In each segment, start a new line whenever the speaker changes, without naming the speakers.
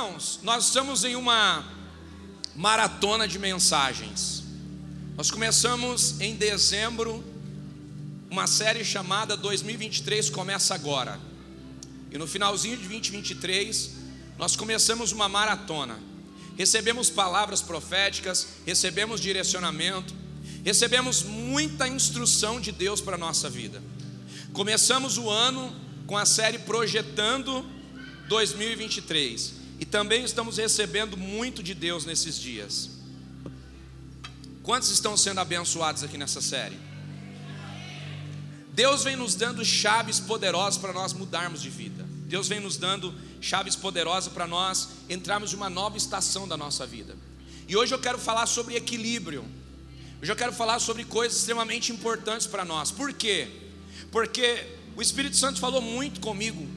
Irmãos, nós estamos em uma maratona de mensagens. Nós começamos em dezembro uma série chamada 2023 começa agora. E no finalzinho de 2023, nós começamos uma maratona. Recebemos palavras proféticas, recebemos direcionamento, recebemos muita instrução de Deus para a nossa vida. Começamos o ano com a série Projetando 2023 e também estamos recebendo muito de Deus nesses dias. Quantos estão sendo abençoados aqui nessa série? Deus vem nos dando chaves poderosas para nós mudarmos de vida. Deus vem nos dando chaves poderosas para nós entrarmos em uma nova estação da nossa vida. E hoje eu quero falar sobre equilíbrio. Hoje eu quero falar sobre coisas extremamente importantes para nós. Por quê? Porque o Espírito Santo falou muito comigo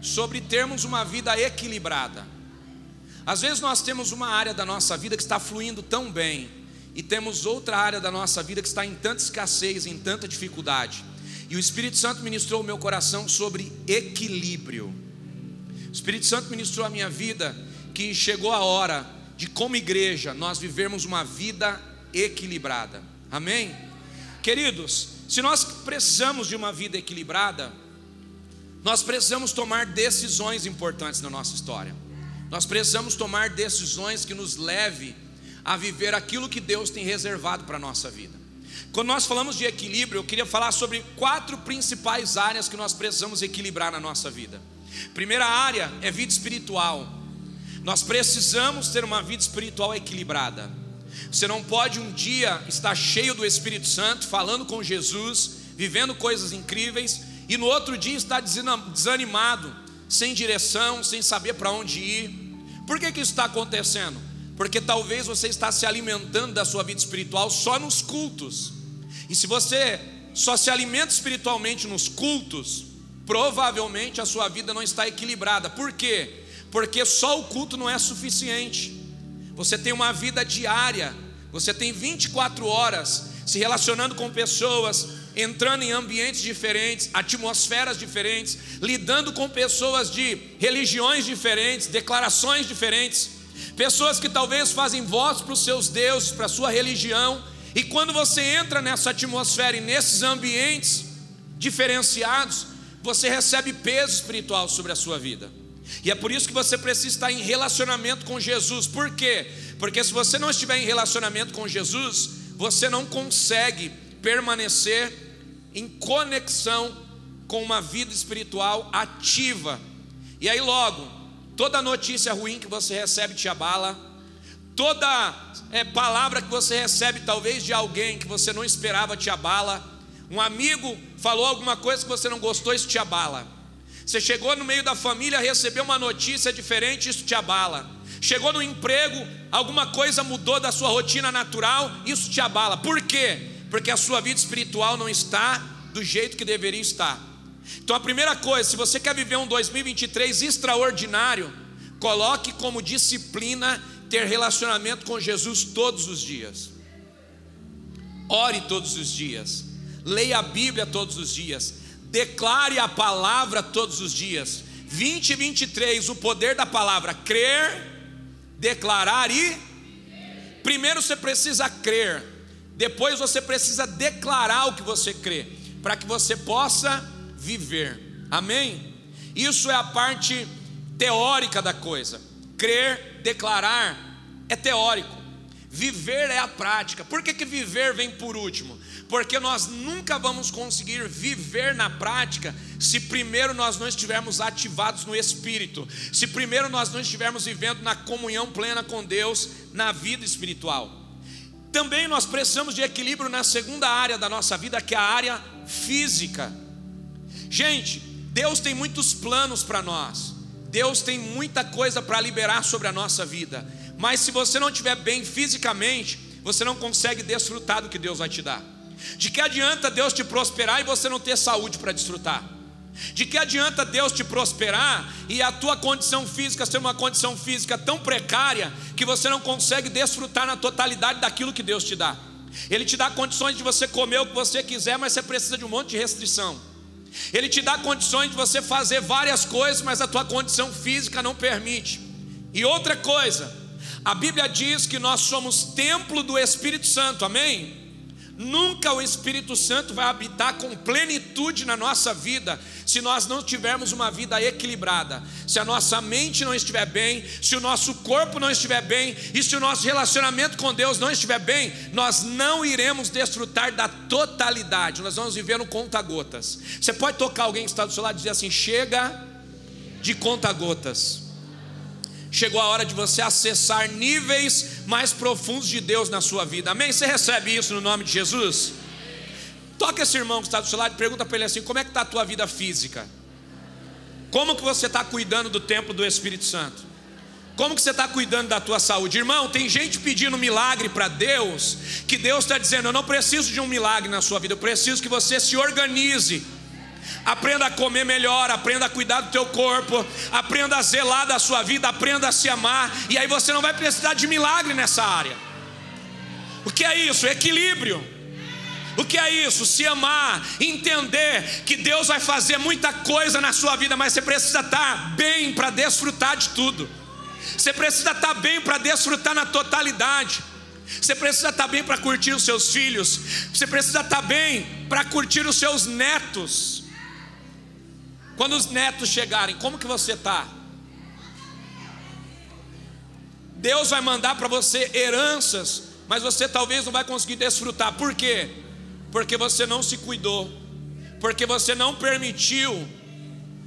sobre termos uma vida equilibrada. Às vezes nós temos uma área da nossa vida que está fluindo tão bem, e temos outra área da nossa vida que está em tanta escassez, em tanta dificuldade. E o Espírito Santo ministrou o meu coração sobre equilíbrio. O Espírito Santo ministrou a minha vida que chegou a hora de, como igreja, nós vivermos uma vida equilibrada. Amém? Queridos, se nós precisamos de uma vida equilibrada, nós precisamos tomar decisões importantes na nossa história. Nós precisamos tomar decisões que nos leve a viver aquilo que Deus tem reservado para a nossa vida. Quando nós falamos de equilíbrio, eu queria falar sobre quatro principais áreas que nós precisamos equilibrar na nossa vida. Primeira área é vida espiritual. Nós precisamos ter uma vida espiritual equilibrada. Você não pode um dia estar cheio do Espírito Santo, falando com Jesus, vivendo coisas incríveis, e no outro dia estar desanimado, sem direção, sem saber para onde ir. Por que, que isso está acontecendo? Porque talvez você está se alimentando da sua vida espiritual só nos cultos. E se você só se alimenta espiritualmente nos cultos, provavelmente a sua vida não está equilibrada. Por quê? Porque só o culto não é suficiente. Você tem uma vida diária, você tem 24 horas se relacionando com pessoas, entrando em ambientes diferentes, atmosferas diferentes, lidando com pessoas de religiões diferentes, declarações diferentes, pessoas que talvez fazem voz para os seus deuses, para a sua religião, e quando você entra nessa atmosfera e nesses ambientes diferenciados, você recebe peso espiritual sobre a sua vida. E é por isso que você precisa estar em relacionamento com Jesus. Por quê? Porque se você não estiver em relacionamento com Jesus, você não consegue permanecer em conexão com uma vida espiritual ativa. E aí logo, toda notícia ruim que você recebe te abala, toda é, palavra que você recebe talvez de alguém que você não esperava te abala. Um amigo falou alguma coisa que você não gostou, isso te abala. Você chegou no meio da família, recebeu uma notícia diferente, isso te abala. Chegou no emprego, alguma coisa mudou da sua rotina natural, isso te abala. Por quê? Porque a sua vida espiritual não está do jeito que deveria estar. Então a primeira coisa, se você quer viver um 2023 extraordinário, coloque como disciplina ter relacionamento com Jesus todos os dias. Ore todos os dias. Leia a Bíblia todos os dias declare a palavra todos os dias. 2023, o poder da palavra crer, declarar e primeiro você precisa crer, depois você precisa declarar o que você crê, para que você possa viver. Amém? Isso é a parte teórica da coisa. Crer, declarar é teórico. Viver é a prática. Por que, que viver vem por último? porque nós nunca vamos conseguir viver na prática se primeiro nós não estivermos ativados no Espírito, se primeiro nós não estivermos vivendo na comunhão plena com Deus, na vida espiritual. Também nós precisamos de equilíbrio na segunda área da nossa vida, que é a área física. Gente, Deus tem muitos planos para nós, Deus tem muita coisa para liberar sobre a nossa vida, mas se você não estiver bem fisicamente, você não consegue desfrutar do que Deus vai te dar. De que adianta Deus te prosperar e você não ter saúde para desfrutar? De que adianta Deus te prosperar e a tua condição física ser uma condição física tão precária que você não consegue desfrutar na totalidade daquilo que Deus te dá? Ele te dá condições de você comer o que você quiser, mas você precisa de um monte de restrição. Ele te dá condições de você fazer várias coisas, mas a tua condição física não permite. E outra coisa, a Bíblia diz que nós somos templo do Espírito Santo, amém? Nunca o Espírito Santo vai habitar com plenitude na nossa vida se nós não tivermos uma vida equilibrada, se a nossa mente não estiver bem, se o nosso corpo não estiver bem e se o nosso relacionamento com Deus não estiver bem, nós não iremos desfrutar da totalidade, nós vamos viver no conta-gotas. Você pode tocar alguém que está do seu lado e dizer assim: chega de conta-gotas. Chegou a hora de você acessar níveis mais profundos de Deus na sua vida. Amém? Você recebe isso no nome de Jesus? Toca esse irmão que está do seu lado e pergunta para ele assim: como é que está a tua vida física? Como que você está cuidando do templo do Espírito Santo? Como que você está cuidando da tua saúde? Irmão, tem gente pedindo milagre para Deus, que Deus está dizendo: eu não preciso de um milagre na sua vida, eu preciso que você se organize Aprenda a comer melhor, aprenda a cuidar do teu corpo, aprenda a zelar da sua vida, aprenda a se amar, e aí você não vai precisar de milagre nessa área. O que é isso? Equilíbrio. O que é isso? Se amar, entender que Deus vai fazer muita coisa na sua vida, mas você precisa estar bem para desfrutar de tudo. Você precisa estar bem para desfrutar na totalidade. Você precisa estar bem para curtir os seus filhos. Você precisa estar bem para curtir os seus netos. Quando os netos chegarem, como que você está? Deus vai mandar para você heranças, mas você talvez não vai conseguir desfrutar. Por quê? Porque você não se cuidou, porque você não permitiu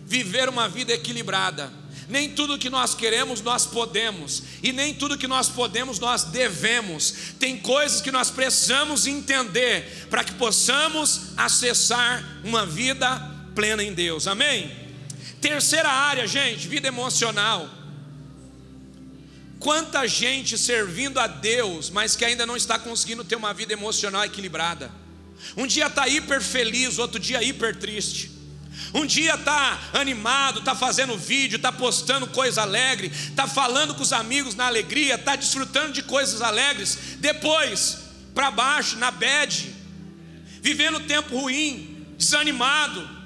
viver uma vida equilibrada. Nem tudo que nós queremos nós podemos, e nem tudo que nós podemos nós devemos. Tem coisas que nós precisamos entender para que possamos acessar uma vida plena em Deus, amém? Terceira área, gente, vida emocional. Quanta gente servindo a Deus, mas que ainda não está conseguindo ter uma vida emocional equilibrada. Um dia está hiper feliz, outro dia hiper triste. Um dia está animado, está fazendo vídeo, está postando coisa alegre, está falando com os amigos na alegria, está desfrutando de coisas alegres. Depois, para baixo, na bad, vivendo tempo ruim, desanimado,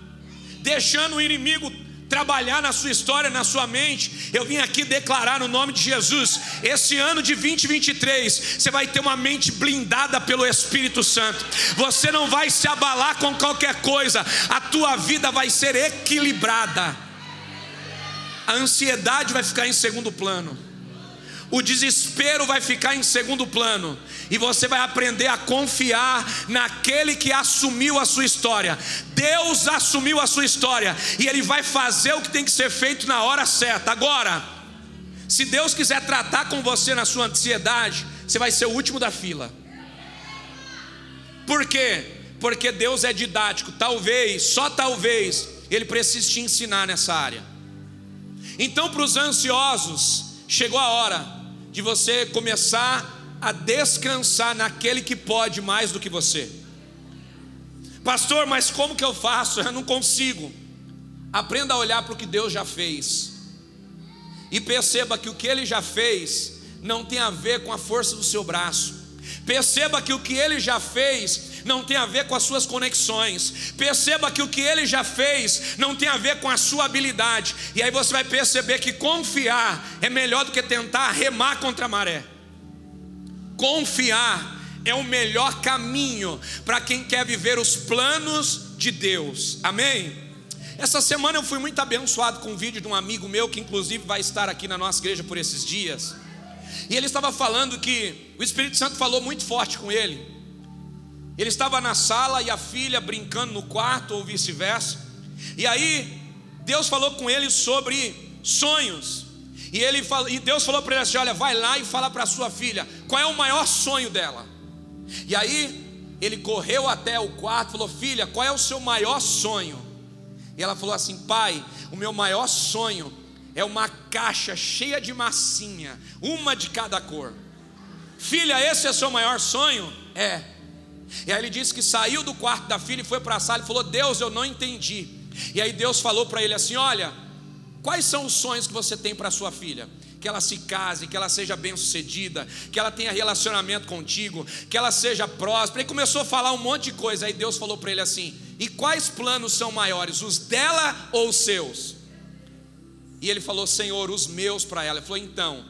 deixando o inimigo trabalhar na sua história, na sua mente. Eu vim aqui declarar no nome de Jesus: esse ano de 2023, você vai ter uma mente blindada pelo Espírito Santo. Você não vai se abalar com qualquer coisa, a tua vida vai ser equilibrada. A ansiedade vai ficar em segundo plano o desespero vai ficar em segundo plano, e você vai aprender a confiar naquele que assumiu a sua história. Deus assumiu a sua história, e Ele vai fazer o que tem que ser feito na hora certa. Agora, se Deus quiser tratar com você na sua ansiedade, você vai ser o último da fila. Por quê? Porque Deus é didático, talvez, só talvez, Ele precise te ensinar nessa área. Então, para os ansiosos, chegou a hora de você começar a descansar naquele que pode mais do que você. Pastor, mas como que eu faço? Eu não consigo. Aprenda a olhar para o que Deus já fez. E perceba que o que ele já fez não tem a ver com a força do seu braço. Perceba que o que ele já fez não tem a ver com as suas conexões. Perceba que o que ele já fez não tem a ver com a sua habilidade. E aí você vai perceber que confiar é melhor do que tentar remar contra a maré. Confiar é o melhor caminho para quem quer viver os planos de Deus. Amém? Essa semana eu fui muito abençoado com um vídeo de um amigo meu que inclusive vai estar aqui na nossa igreja por esses dias. E ele estava falando que o Espírito Santo falou muito forte com ele. Ele estava na sala e a filha brincando no quarto, ou vice-versa. E aí, Deus falou com ele sobre sonhos. E, ele, e Deus falou para ele assim: Olha, vai lá e fala para sua filha qual é o maior sonho dela. E aí, ele correu até o quarto falou: Filha, qual é o seu maior sonho? E ela falou assim: Pai, o meu maior sonho é uma caixa cheia de massinha, uma de cada cor. Filha, esse é seu maior sonho? É. E aí ele disse que saiu do quarto da filha e foi para a sala e falou: Deus, eu não entendi. E aí Deus falou para ele assim: Olha, quais são os sonhos que você tem para sua filha? Que ela se case, que ela seja bem-sucedida, que ela tenha relacionamento contigo, que ela seja próspera. E começou a falar um monte de coisa. Aí Deus falou para ele assim: E quais planos são maiores, os dela ou os seus? E ele falou: Senhor, os meus para ela. Ele falou: Então,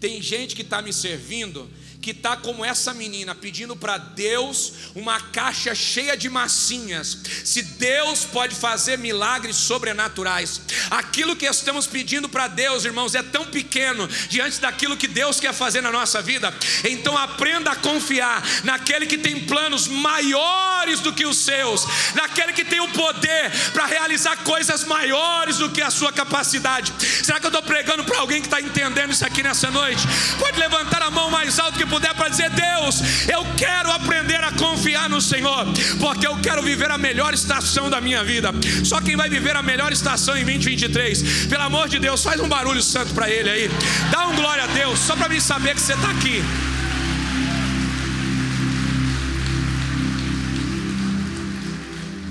tem gente que está me servindo que está como essa menina, pedindo para Deus uma caixa cheia de massinhas. Se Deus pode fazer milagres sobrenaturais, aquilo que estamos pedindo para Deus, irmãos, é tão pequeno diante daquilo que Deus quer fazer na nossa vida. Então aprenda a confiar naquele que tem planos maiores do que os seus, naquele que tem o poder para realizar coisas maiores do que a sua capacidade. Será que eu estou pregando para alguém que está entendendo isso aqui nessa noite? Pode levantar a mão mais alto que puder para dizer: Deus, eu quero aprender a confiar no Senhor, porque eu quero viver a melhor estação da minha vida. Só quem vai viver a melhor estação em 2023, pelo amor de Deus, faz um barulho santo para Ele aí, dá um glória a Deus, só para mim saber que você está aqui.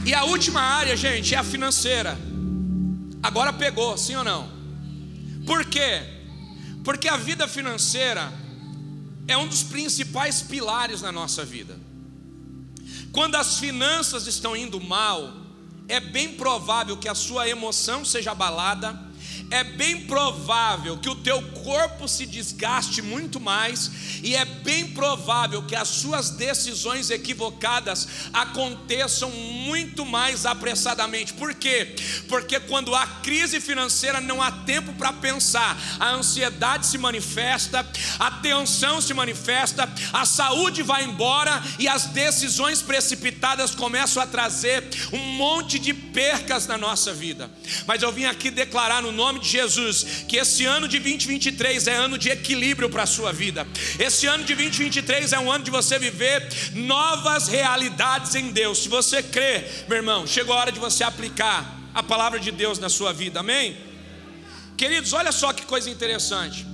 E a última área, gente, é a financeira. Agora pegou, sim ou não? Por quê? Porque a vida financeira é um dos principais pilares na nossa vida. Quando as finanças estão indo mal, é bem provável que a sua emoção seja abalada, é bem provável que o teu corpo se desgaste muito mais e é bem provável que as suas decisões equivocadas aconteçam muito mais apressadamente. Por quê? Porque quando há crise financeira não há tempo para pensar. A ansiedade se manifesta, a tensão se manifesta, a saúde vai embora e as decisões precipitadas começam a trazer um monte de percas na nossa vida. Mas eu vim aqui declarar no nome de Jesus que esse ano de 2023 é ano de equilíbrio para a sua vida. Esse ano de 2023 é um ano de você viver novas realidades em Deus. Se você crê, meu irmão, chegou a hora de você aplicar a palavra de Deus na sua vida. Amém? Queridos, olha só que coisa interessante.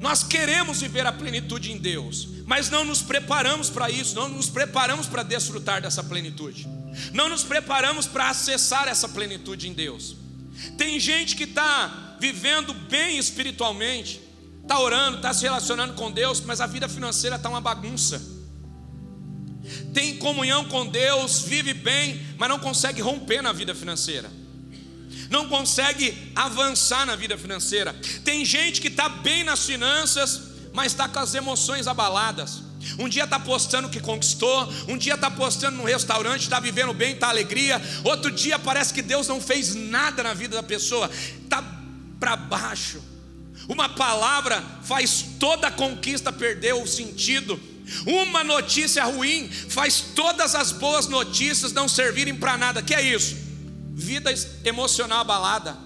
Nós queremos viver a plenitude em Deus, mas não nos preparamos para isso, não nos preparamos para desfrutar dessa plenitude, não nos preparamos para acessar essa plenitude em Deus. Tem gente que está vivendo bem espiritualmente, está orando, está se relacionando com Deus, mas a vida financeira está uma bagunça. Tem comunhão com Deus, vive bem, mas não consegue romper na vida financeira. Não consegue avançar na vida financeira. Tem gente que está bem nas finanças, mas está com as emoções abaladas. Um dia está postando que conquistou, um dia está postando no restaurante, está vivendo bem, está alegria. Outro dia parece que Deus não fez nada na vida da pessoa, está para baixo. Uma palavra faz toda a conquista perder o sentido. Uma notícia ruim faz todas as boas notícias não servirem para nada. Que é isso? Vida emocional abalada.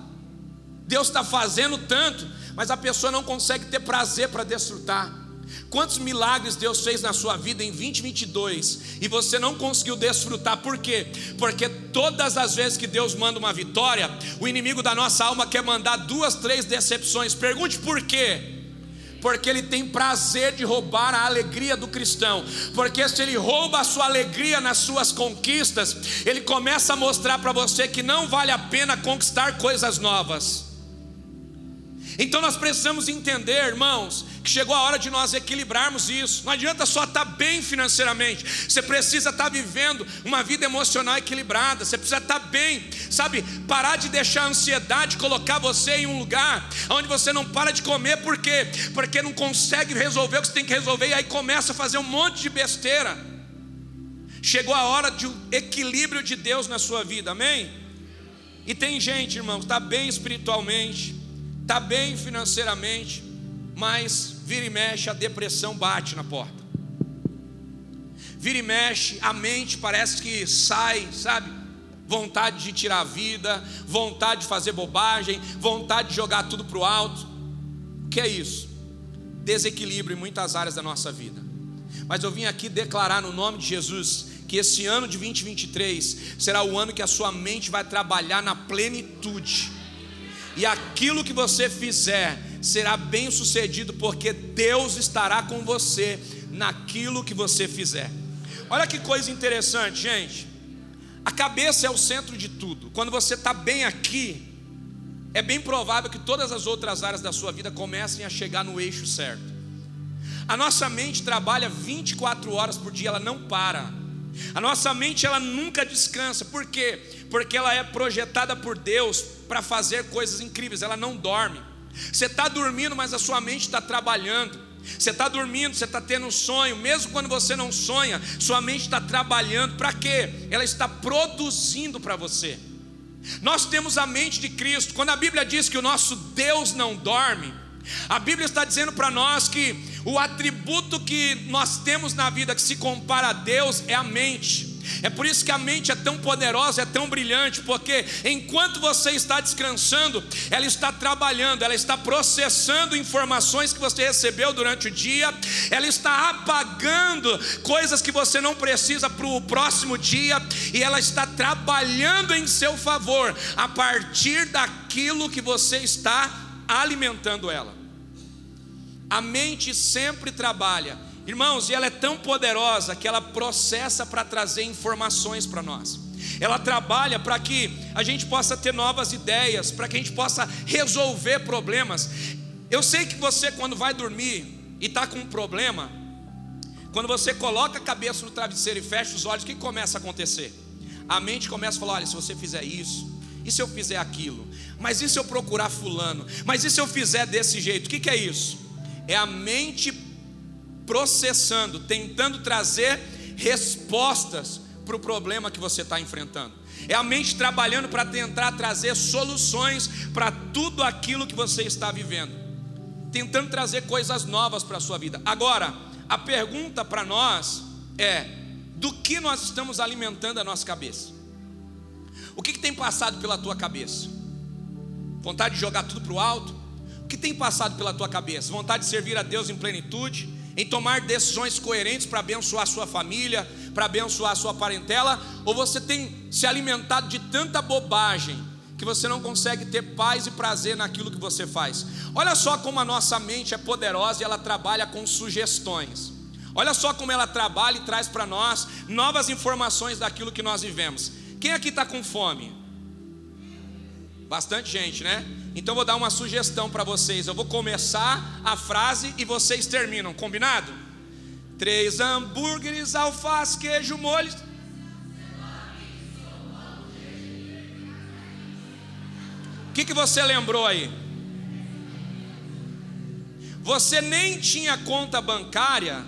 Deus está fazendo tanto, mas a pessoa não consegue ter prazer para desfrutar. Quantos milagres Deus fez na sua vida em 2022 e você não conseguiu desfrutar, por quê? Porque todas as vezes que Deus manda uma vitória, o inimigo da nossa alma quer mandar duas, três decepções. Pergunte por quê? porque ele tem prazer de roubar a alegria do cristão, porque se ele rouba a sua alegria nas suas conquistas, ele começa a mostrar para você que não vale a pena conquistar coisas novas. Então nós precisamos entender, irmãos, que chegou a hora de nós equilibrarmos isso. Não adianta só estar bem financeiramente, você precisa estar vivendo uma vida emocional equilibrada, você precisa estar bem, sabe? Parar de deixar a ansiedade colocar você em um lugar onde você não para de comer, por quê? Porque não consegue resolver o que você tem que resolver e aí começa a fazer um monte de besteira. Chegou a hora de um equilíbrio de Deus na sua vida, amém? E tem gente, irmão, que está bem espiritualmente, está bem financeiramente, mas vira e mexe, a depressão bate na porta. Vira e mexe, a mente parece que sai, sabe? Vontade de tirar a vida, vontade de fazer bobagem, vontade de jogar tudo para o alto. O que é isso? Desequilíbrio em muitas áreas da nossa vida. Mas eu vim aqui declarar no nome de Jesus que esse ano de 2023 será o ano que a sua mente vai trabalhar na plenitude e aquilo que você fizer será bem sucedido, porque Deus estará com você naquilo que você fizer. Olha que coisa interessante, gente. A cabeça é o centro de tudo. Quando você está bem aqui, é bem provável que todas as outras áreas da sua vida comecem a chegar no eixo certo. A nossa mente trabalha 24 horas por dia, ela não para. A nossa mente ela nunca descansa. Por quê? Porque ela é projetada por Deus para fazer coisas incríveis. Ela não dorme. Você está dormindo, mas a sua mente está trabalhando. Você está dormindo, você está tendo um sonho, mesmo quando você não sonha, sua mente está trabalhando. Para quê? Ela está produzindo para você. Nós temos a mente de Cristo. Quando a Bíblia diz que o nosso Deus não dorme, a Bíblia está dizendo para nós que o atributo que nós temos na vida que se compara a Deus é a mente. É por isso que a mente é tão poderosa, é tão brilhante, porque enquanto você está descansando, ela está trabalhando, ela está processando informações que você recebeu durante o dia, ela está apagando coisas que você não precisa para o próximo dia, e ela está trabalhando em seu favor, a partir daquilo que você está alimentando ela. A mente sempre trabalha Irmãos, e ela é tão poderosa que ela processa para trazer informações para nós. Ela trabalha para que a gente possa ter novas ideias, para que a gente possa resolver problemas. Eu sei que você, quando vai dormir e está com um problema, quando você coloca a cabeça no travesseiro e fecha os olhos, o que começa a acontecer? A mente começa a falar: olha, se você fizer isso, e se eu fizer aquilo? Mas e se eu procurar Fulano? Mas e se eu fizer desse jeito? O que, que é isso? É a mente processando, tentando trazer respostas para o problema que você está enfrentando. É a mente trabalhando para tentar trazer soluções para tudo aquilo que você está vivendo, tentando trazer coisas novas para a sua vida. Agora, a pergunta para nós é: do que nós estamos alimentando a nossa cabeça? O que, que tem passado pela tua cabeça? Vontade de jogar tudo para o alto? Que tem passado pela tua cabeça? Vontade de servir a Deus em plenitude? em tomar decisões coerentes para abençoar a sua família, para abençoar a sua parentela, ou você tem se alimentado de tanta bobagem que você não consegue ter paz e prazer naquilo que você faz. Olha só como a nossa mente é poderosa e ela trabalha com sugestões. Olha só como ela trabalha e traz para nós novas informações daquilo que nós vivemos. Quem aqui está com fome? Bastante gente, né? Então vou dar uma sugestão para vocês. Eu vou começar a frase e vocês terminam, combinado? Três hambúrgueres, alface, queijo, molho. O que, que você lembrou aí? Você nem tinha conta bancária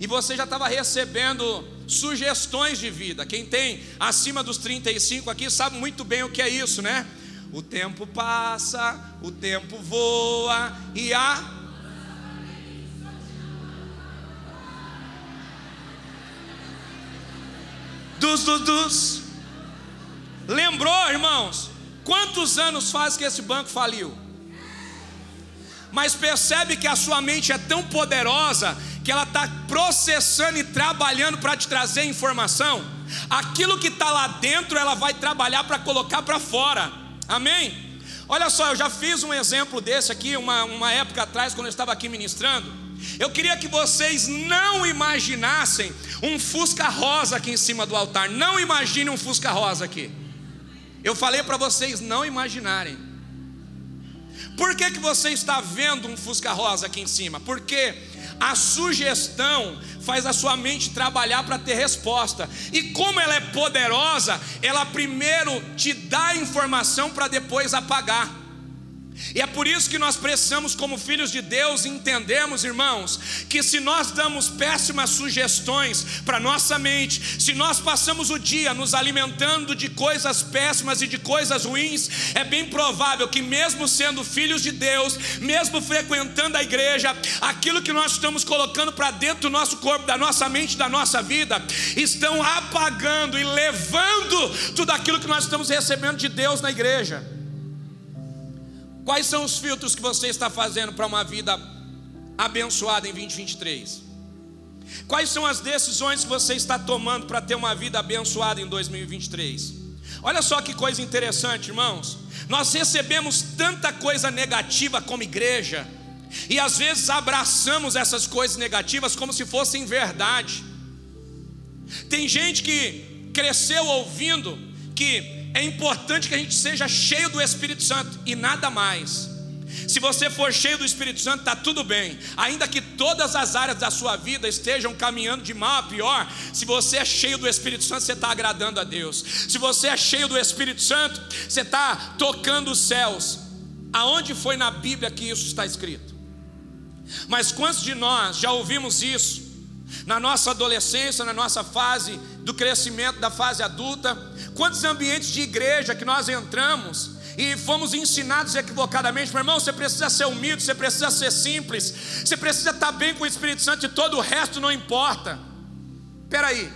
e você já estava recebendo sugestões de vida. Quem tem acima dos 35 aqui sabe muito bem o que é isso, né? O tempo passa, o tempo voa e a dos dos dos. Lembrou, irmãos? Quantos anos faz que esse banco faliu? Mas percebe que a sua mente é tão poderosa que ela está processando e trabalhando para te trazer informação. Aquilo que está lá dentro, ela vai trabalhar para colocar para fora. Amém? Olha só, eu já fiz um exemplo desse aqui, uma, uma época atrás, quando eu estava aqui ministrando. Eu queria que vocês não imaginassem um Fusca rosa aqui em cima do altar. Não imagine um Fusca rosa aqui. Eu falei para vocês não imaginarem. Por que, que você está vendo um Fusca rosa aqui em cima? Porque a sugestão faz a sua mente trabalhar para ter resposta. E como ela é poderosa, ela primeiro te dá informação para depois apagar. E é por isso que nós precisamos, como filhos de Deus, entendermos, irmãos, que se nós damos péssimas sugestões para nossa mente, se nós passamos o dia nos alimentando de coisas péssimas e de coisas ruins, é bem provável que, mesmo sendo filhos de Deus, mesmo frequentando a igreja, aquilo que nós estamos colocando para dentro do nosso corpo, da nossa mente, da nossa vida, estão apagando e levando tudo aquilo que nós estamos recebendo de Deus na igreja. Quais são os filtros que você está fazendo para uma vida abençoada em 2023? Quais são as decisões que você está tomando para ter uma vida abençoada em 2023? Olha só que coisa interessante, irmãos. Nós recebemos tanta coisa negativa como igreja, e às vezes abraçamos essas coisas negativas como se fossem verdade. Tem gente que cresceu ouvindo que é importante que a gente seja cheio do Espírito Santo e nada mais. Se você for cheio do Espírito Santo, está tudo bem. Ainda que todas as áreas da sua vida estejam caminhando de mal a pior, se você é cheio do Espírito Santo, você está agradando a Deus. Se você é cheio do Espírito Santo, você está tocando os céus. Aonde foi na Bíblia que isso está escrito? Mas quantos de nós já ouvimos isso na nossa adolescência, na nossa fase do crescimento da fase adulta? Quantos ambientes de igreja que nós entramos e fomos ensinados equivocadamente, meu irmão, você precisa ser humilde, você precisa ser simples, você precisa estar bem com o Espírito Santo e todo o resto não importa. Espera aí,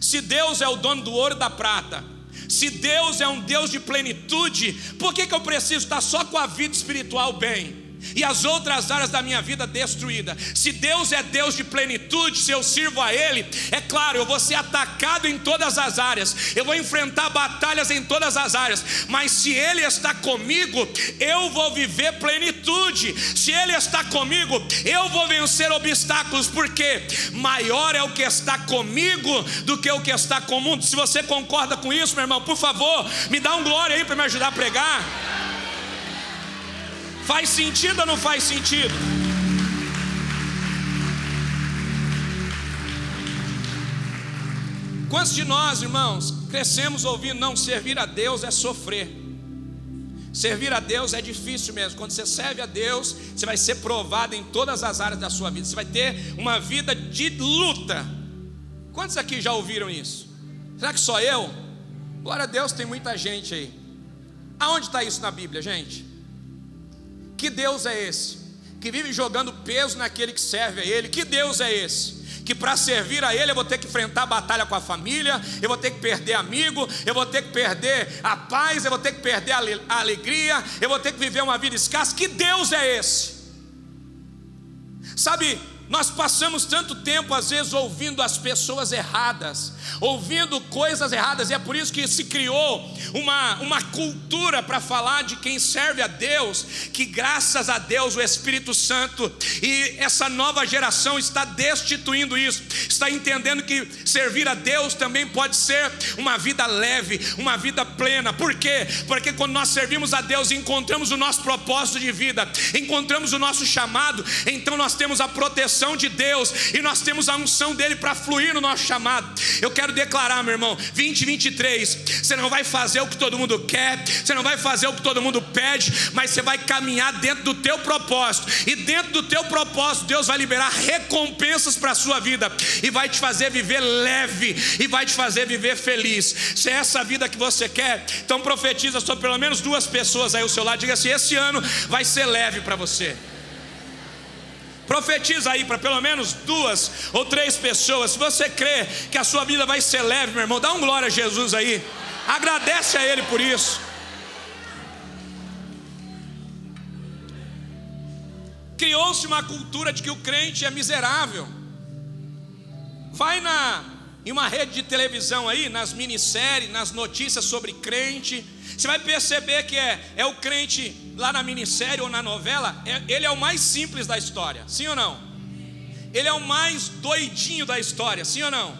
se Deus é o dono do ouro e da prata, se Deus é um Deus de plenitude, por que, que eu preciso estar só com a vida espiritual bem? E as outras áreas da minha vida destruída. Se Deus é Deus de plenitude, se eu sirvo a Ele, é claro, eu vou ser atacado em todas as áreas, eu vou enfrentar batalhas em todas as áreas, mas se Ele está comigo, eu vou viver plenitude. Se Ele está comigo, eu vou vencer obstáculos, porque maior é o que está comigo do que o que está com o mundo. Se você concorda com isso, meu irmão, por favor, me dá um glória aí para me ajudar a pregar. Faz sentido ou não faz sentido? Quantos de nós, irmãos, crescemos ouvindo não servir a Deus é sofrer? Servir a Deus é difícil mesmo. Quando você serve a Deus, você vai ser provado em todas as áreas da sua vida. Você vai ter uma vida de luta. Quantos aqui já ouviram isso? Será que só eu? Glória a Deus, tem muita gente aí. Aonde está isso na Bíblia, gente? Que Deus é esse? Que vive jogando peso naquele que serve a Ele. Que Deus é esse? Que para servir a Ele eu vou ter que enfrentar a batalha com a família, eu vou ter que perder amigo, eu vou ter que perder a paz, eu vou ter que perder a alegria, eu vou ter que viver uma vida escassa. Que Deus é esse? Sabe, nós passamos tanto tempo, às vezes, ouvindo as pessoas erradas, ouvindo coisas erradas, e é por isso que se criou uma, uma cultura para falar de quem serve a Deus, que graças a Deus o Espírito Santo e essa nova geração está destituindo isso, está entendendo que servir a Deus também pode ser uma vida leve, uma vida plena, por quê? Porque quando nós servimos a Deus, encontramos o nosso propósito de vida, encontramos o nosso chamado, então nós temos a proteção unção de Deus e nós temos a unção dele para fluir no nosso chamado. Eu quero declarar, meu irmão, 2023, você não vai fazer o que todo mundo quer, você não vai fazer o que todo mundo pede, mas você vai caminhar dentro do teu propósito. E dentro do teu propósito, Deus vai liberar recompensas para a sua vida e vai te fazer viver leve e vai te fazer viver feliz. Se é essa vida que você quer, então profetiza sobre pelo menos duas pessoas aí ao seu lado, diga assim: esse ano vai ser leve para você. Profetiza aí para pelo menos duas ou três pessoas. Se você crê que a sua vida vai ser leve, meu irmão, dá um glória a Jesus aí. Agradece a Ele por isso. Criou-se uma cultura de que o crente é miserável. Vai na em uma rede de televisão aí, nas minisséries, nas notícias sobre crente, você vai perceber que é, é o crente lá na minissérie ou na novela, é, ele é o mais simples da história, sim ou não? Ele é o mais doidinho da história, sim ou não?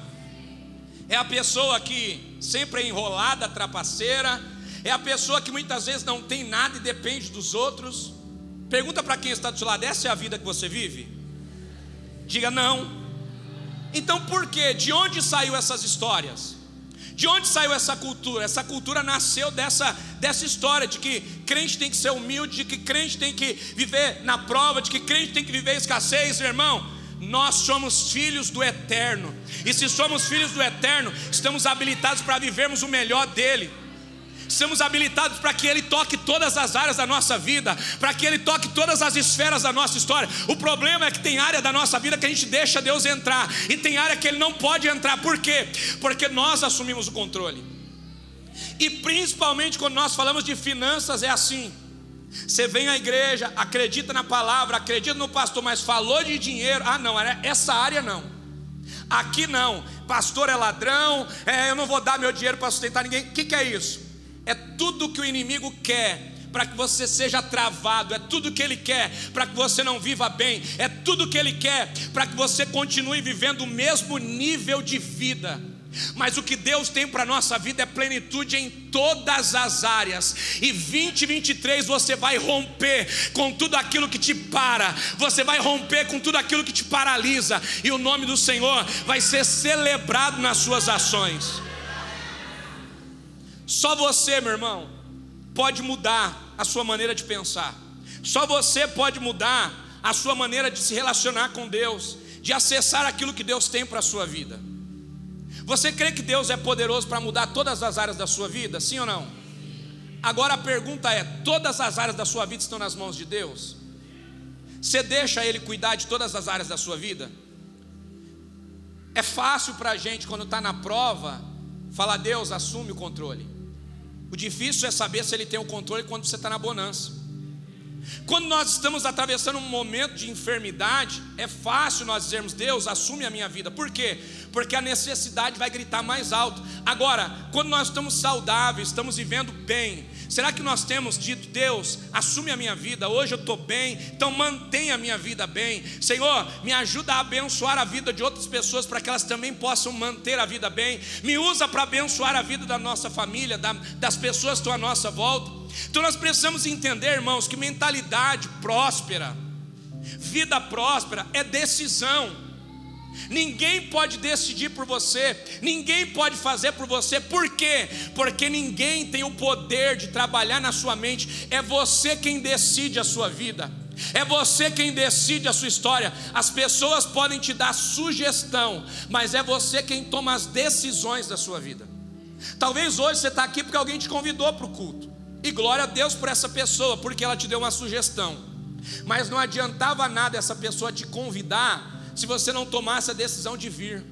É a pessoa que sempre é enrolada, trapaceira, é a pessoa que muitas vezes não tem nada e depende dos outros. Pergunta para quem está do seu lado: essa é a vida que você vive? Diga não. Então por quê? De onde saiu essas histórias? De onde saiu essa cultura? Essa cultura nasceu dessa, dessa história de que crente tem que ser humilde, de que crente tem que viver na prova, de que crente tem que viver escassez, irmão. Nós somos filhos do eterno, e se somos filhos do eterno, estamos habilitados para vivermos o melhor dele. Somos habilitados para que Ele toque todas as áreas da nossa vida, para que Ele toque todas as esferas da nossa história. O problema é que tem área da nossa vida que a gente deixa Deus entrar, e tem área que Ele não pode entrar, por quê? Porque nós assumimos o controle. E principalmente quando nós falamos de finanças, é assim. Você vem à igreja, acredita na palavra, acredita no pastor, mas falou de dinheiro, ah, não, essa área não. Aqui não, pastor é ladrão, é, eu não vou dar meu dinheiro para sustentar ninguém. O que, que é isso? É tudo que o inimigo quer para que você seja travado, é tudo que ele quer para que você não viva bem, é tudo que ele quer para que você continue vivendo o mesmo nível de vida. Mas o que Deus tem para a nossa vida é plenitude em todas as áreas. E 2023 você vai romper com tudo aquilo que te para, você vai romper com tudo aquilo que te paralisa, e o nome do Senhor vai ser celebrado nas suas ações. Só você, meu irmão, pode mudar a sua maneira de pensar. Só você pode mudar a sua maneira de se relacionar com Deus, de acessar aquilo que Deus tem para a sua vida. Você crê que Deus é poderoso para mudar todas as áreas da sua vida? Sim ou não? Agora a pergunta é: todas as áreas da sua vida estão nas mãos de Deus? Você deixa Ele cuidar de todas as áreas da sua vida? É fácil para a gente, quando está na prova, falar: Deus, assume o controle. O difícil é saber se Ele tem o controle quando você está na bonança. Quando nós estamos atravessando um momento de enfermidade, é fácil nós dizermos: Deus, assume a minha vida. Por quê? Porque a necessidade vai gritar mais alto. Agora, quando nós estamos saudáveis, estamos vivendo bem, será que nós temos dito: Deus, assume a minha vida, hoje eu estou bem, então mantenha a minha vida bem. Senhor, me ajuda a abençoar a vida de outras pessoas para que elas também possam manter a vida bem. Me usa para abençoar a vida da nossa família, das pessoas que estão à nossa volta. Então nós precisamos entender, irmãos, que mentalidade próspera, vida próspera é decisão. Ninguém pode decidir por você, ninguém pode fazer por você, por quê? Porque ninguém tem o poder de trabalhar na sua mente, é você quem decide a sua vida, é você quem decide a sua história. As pessoas podem te dar sugestão, mas é você quem toma as decisões da sua vida. Talvez hoje você está aqui porque alguém te convidou para o culto. E glória a Deus por essa pessoa, porque ela te deu uma sugestão. Mas não adiantava nada essa pessoa te convidar se você não tomasse a decisão de vir.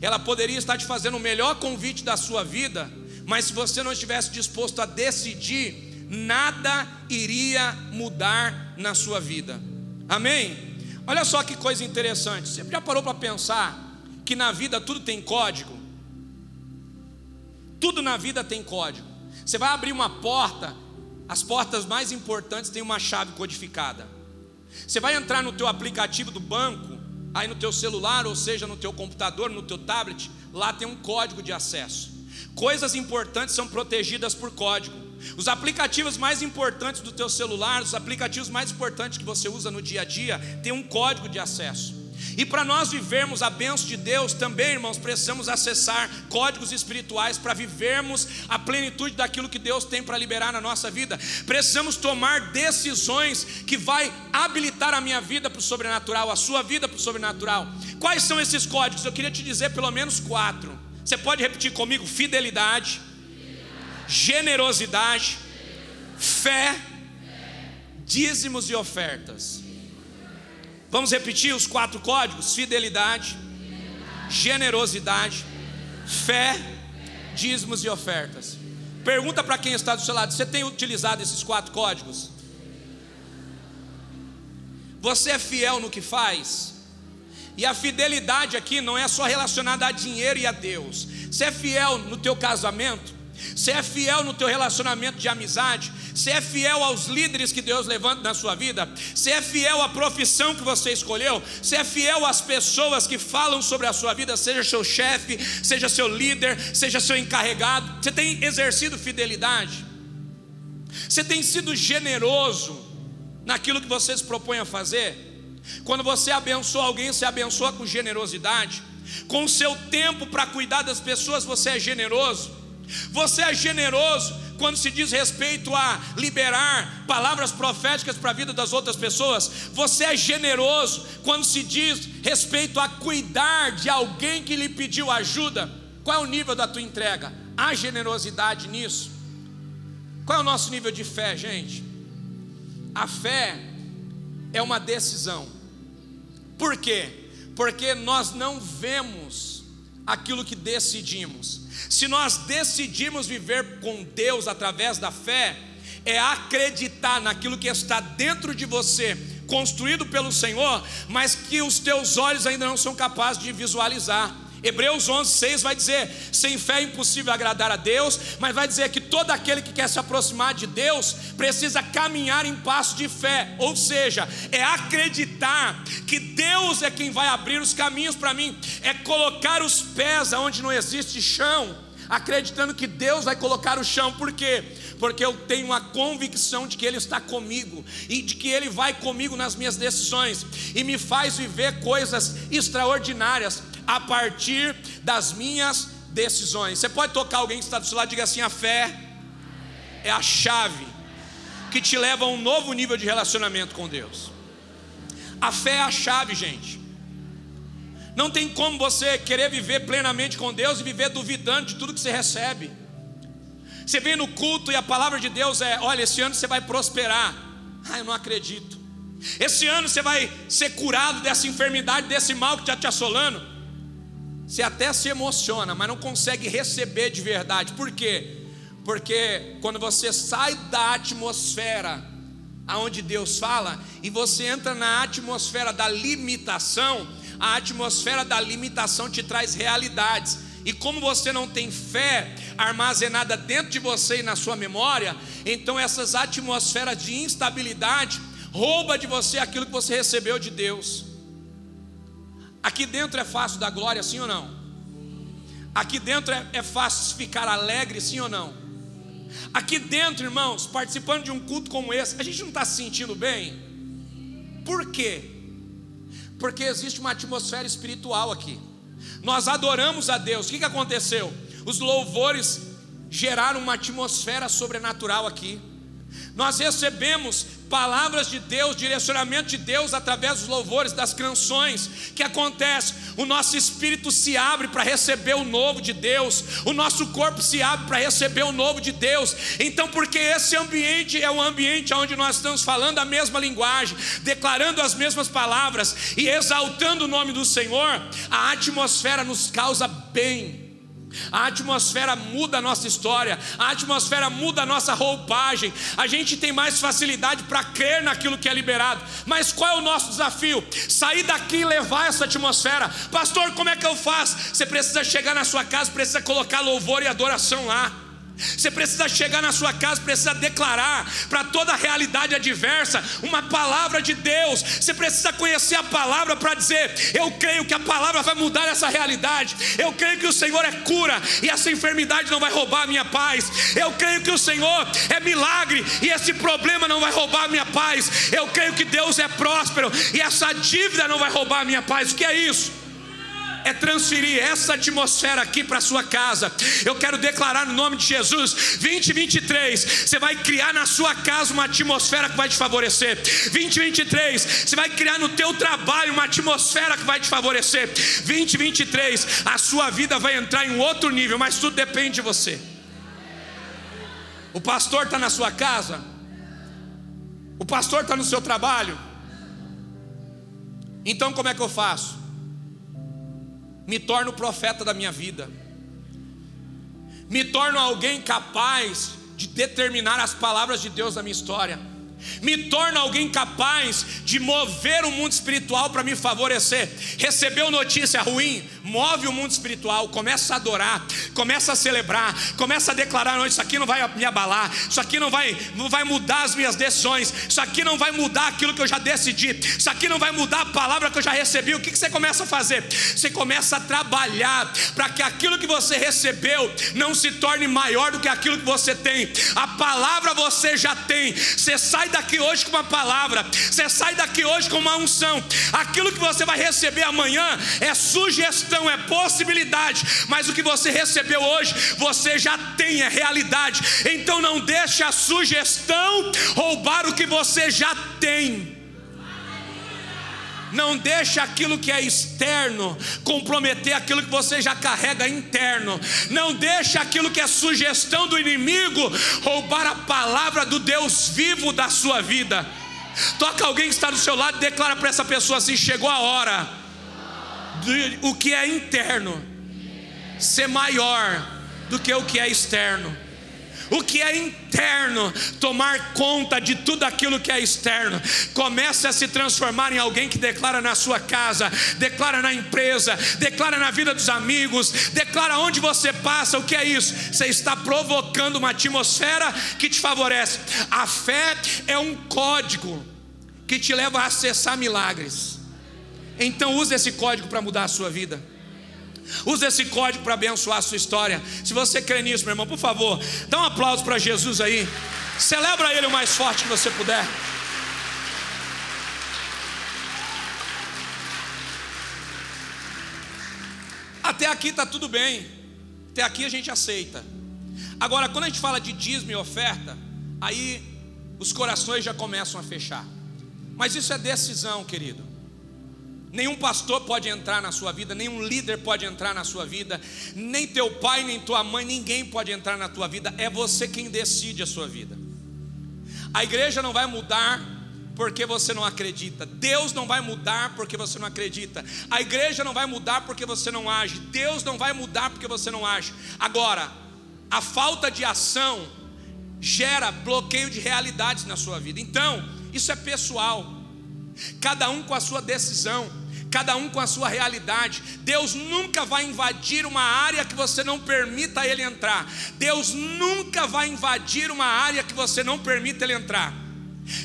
Ela poderia estar te fazendo o melhor convite da sua vida, mas se você não estivesse disposto a decidir, nada iria mudar na sua vida. Amém? Olha só que coisa interessante. Você já parou para pensar que na vida tudo tem código? Tudo na vida tem código. Você vai abrir uma porta, as portas mais importantes têm uma chave codificada. Você vai entrar no teu aplicativo do banco, aí no teu celular, ou seja, no teu computador, no teu tablet, lá tem um código de acesso. Coisas importantes são protegidas por código. Os aplicativos mais importantes do teu celular, os aplicativos mais importantes que você usa no dia a dia, tem um código de acesso. E para nós vivermos a bênção de Deus, também, irmãos, precisamos acessar códigos espirituais para vivermos a plenitude daquilo que Deus tem para liberar na nossa vida. Precisamos tomar decisões que vai habilitar a minha vida para o sobrenatural, a sua vida para o sobrenatural. Quais são esses códigos? Eu queria te dizer pelo menos quatro. Você pode repetir comigo: fidelidade, generosidade, fé, dízimos e ofertas. Vamos repetir os quatro códigos: fidelidade, generosidade, fé, dízimos e ofertas. Pergunta para quem está do seu lado: você tem utilizado esses quatro códigos? Você é fiel no que faz? E a fidelidade aqui não é só relacionada a dinheiro e a Deus. Você é fiel no teu casamento? Você é fiel no teu relacionamento de amizade? Você é fiel aos líderes que Deus levanta na sua vida? Você é fiel à profissão que você escolheu? Você é fiel às pessoas que falam sobre a sua vida, seja seu chefe, seja seu líder, seja seu encarregado? Você tem exercido fidelidade? Você tem sido generoso naquilo que você se propõe a fazer? Quando você abençoa alguém, você abençoa com generosidade. Com o seu tempo para cuidar das pessoas, você é generoso. Você é generoso quando se diz respeito a liberar palavras proféticas para a vida das outras pessoas. Você é generoso quando se diz respeito a cuidar de alguém que lhe pediu ajuda. Qual é o nível da tua entrega? Há generosidade nisso? Qual é o nosso nível de fé, gente? A fé é uma decisão. Por quê? Porque nós não vemos aquilo que decidimos. Se nós decidimos viver com Deus através da fé, é acreditar naquilo que está dentro de você, construído pelo Senhor, mas que os teus olhos ainda não são capazes de visualizar. Hebreus 11, 6 vai dizer: sem fé é impossível agradar a Deus, mas vai dizer que todo aquele que quer se aproximar de Deus precisa caminhar em passo de fé, ou seja, é acreditar que Deus é quem vai abrir os caminhos para mim, é colocar os pés aonde não existe chão, acreditando que Deus vai colocar o chão, por quê? Porque eu tenho a convicção de que Ele está comigo e de que Ele vai comigo nas minhas decisões e me faz viver coisas extraordinárias a partir das minhas decisões. Você pode tocar alguém que está do seu lado e diga assim: a fé é a chave que te leva a um novo nível de relacionamento com Deus. A fé é a chave, gente. Não tem como você querer viver plenamente com Deus e viver duvidando de tudo que você recebe. Você vem no culto e a palavra de Deus é: olha, esse ano você vai prosperar. Ah, eu não acredito. Esse ano você vai ser curado dessa enfermidade, desse mal que está te assolando. Você até se emociona, mas não consegue receber de verdade. Por quê? Porque quando você sai da atmosfera aonde Deus fala e você entra na atmosfera da limitação, a atmosfera da limitação te traz realidades. E como você não tem fé armazenada dentro de você e na sua memória, então essas atmosferas de instabilidade rouba de você aquilo que você recebeu de Deus. Aqui dentro é fácil dar glória, sim ou não? Aqui dentro é, é fácil ficar alegre, sim ou não? Aqui dentro, irmãos, participando de um culto como esse, a gente não está se sentindo bem? Por quê? Porque existe uma atmosfera espiritual aqui. Nós adoramos a Deus. O que, que aconteceu? Os louvores geraram uma atmosfera sobrenatural aqui. Nós recebemos palavras de Deus, direcionamento de Deus através dos louvores, das canções. que acontece? O nosso espírito se abre para receber o novo de Deus, o nosso corpo se abre para receber o novo de Deus. Então, porque esse ambiente é um ambiente onde nós estamos falando a mesma linguagem, declarando as mesmas palavras e exaltando o nome do Senhor, a atmosfera nos causa bem. A atmosfera muda a nossa história, a atmosfera muda a nossa roupagem. A gente tem mais facilidade para crer naquilo que é liberado. Mas qual é o nosso desafio? Sair daqui e levar essa atmosfera. Pastor, como é que eu faço? Você precisa chegar na sua casa, precisa colocar louvor e adoração lá. Você precisa chegar na sua casa, precisa declarar para toda a realidade adversa uma palavra de Deus. Você precisa conhecer a palavra para dizer: Eu creio que a palavra vai mudar essa realidade. Eu creio que o Senhor é cura e essa enfermidade não vai roubar a minha paz. Eu creio que o Senhor é milagre e esse problema não vai roubar a minha paz. Eu creio que Deus é próspero e essa dívida não vai roubar a minha paz. O que é isso? É transferir essa atmosfera aqui para sua casa. Eu quero declarar no nome de Jesus, 2023, você vai criar na sua casa uma atmosfera que vai te favorecer. 2023, você vai criar no teu trabalho uma atmosfera que vai te favorecer. 2023, a sua vida vai entrar em um outro nível, mas tudo depende de você. O pastor está na sua casa? O pastor está no seu trabalho? Então como é que eu faço? Me torno profeta da minha vida, me torno alguém capaz de determinar as palavras de Deus na minha história me torna alguém capaz de mover o mundo espiritual para me favorecer. Recebeu notícia ruim, move o mundo espiritual, começa a adorar, começa a celebrar, começa a declarar: não, isso aqui não vai me abalar, isso aqui não vai, não vai mudar as minhas decisões, isso aqui não vai mudar aquilo que eu já decidi, isso aqui não vai mudar a palavra que eu já recebi. O que, que você começa a fazer? Você começa a trabalhar para que aquilo que você recebeu não se torne maior do que aquilo que você tem. A palavra você já tem, você sai daqui hoje com uma palavra, você sai daqui hoje com uma unção. Aquilo que você vai receber amanhã é sugestão, é possibilidade, mas o que você recebeu hoje, você já tem, é realidade. Então não deixe a sugestão roubar o que você já tem. Não deixe aquilo que é externo comprometer aquilo que você já carrega interno. Não deixe aquilo que é sugestão do inimigo roubar a palavra do Deus vivo da sua vida. Toca alguém que está do seu lado e declara para essa pessoa assim: chegou a hora. o que é interno ser maior do que o que é externo o que é interno tomar conta de tudo aquilo que é externo. Comece a se transformar em alguém que declara na sua casa, declara na empresa, declara na vida dos amigos, declara onde você passa. O que é isso? Você está provocando uma atmosfera que te favorece. A fé é um código que te leva a acessar milagres. Então use esse código para mudar a sua vida. Use esse código para abençoar a sua história. Se você crê nisso, meu irmão, por favor, dá um aplauso para Jesus aí. Celebra ele o mais forte que você puder. Até aqui está tudo bem. Até aqui a gente aceita. Agora, quando a gente fala de dízimo e oferta, aí os corações já começam a fechar. Mas isso é decisão, querido. Nenhum pastor pode entrar na sua vida, nenhum líder pode entrar na sua vida, nem teu pai, nem tua mãe, ninguém pode entrar na tua vida, é você quem decide a sua vida. A igreja não vai mudar porque você não acredita, Deus não vai mudar porque você não acredita, a igreja não vai mudar porque você não age, Deus não vai mudar porque você não age. Agora, a falta de ação gera bloqueio de realidades na sua vida, então, isso é pessoal, cada um com a sua decisão cada um com a sua realidade. Deus nunca vai invadir uma área que você não permita ele entrar. Deus nunca vai invadir uma área que você não permita ele entrar.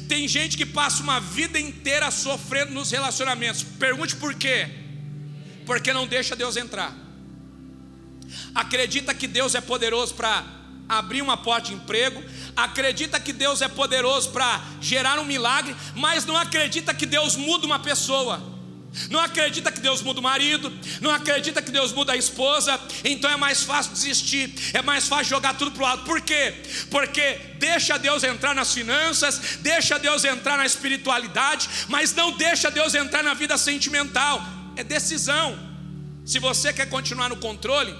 Tem gente que passa uma vida inteira sofrendo nos relacionamentos. Pergunte por quê? Porque não deixa Deus entrar. Acredita que Deus é poderoso para abrir uma porta de emprego, acredita que Deus é poderoso para gerar um milagre, mas não acredita que Deus muda uma pessoa não acredita que Deus muda o marido, não acredita que Deus muda a esposa, então é mais fácil desistir, é mais fácil jogar tudo para o lado. Por quê? Porque deixa Deus entrar nas finanças, deixa Deus entrar na espiritualidade, mas não deixa Deus entrar na vida sentimental. É decisão. Se você quer continuar no controle,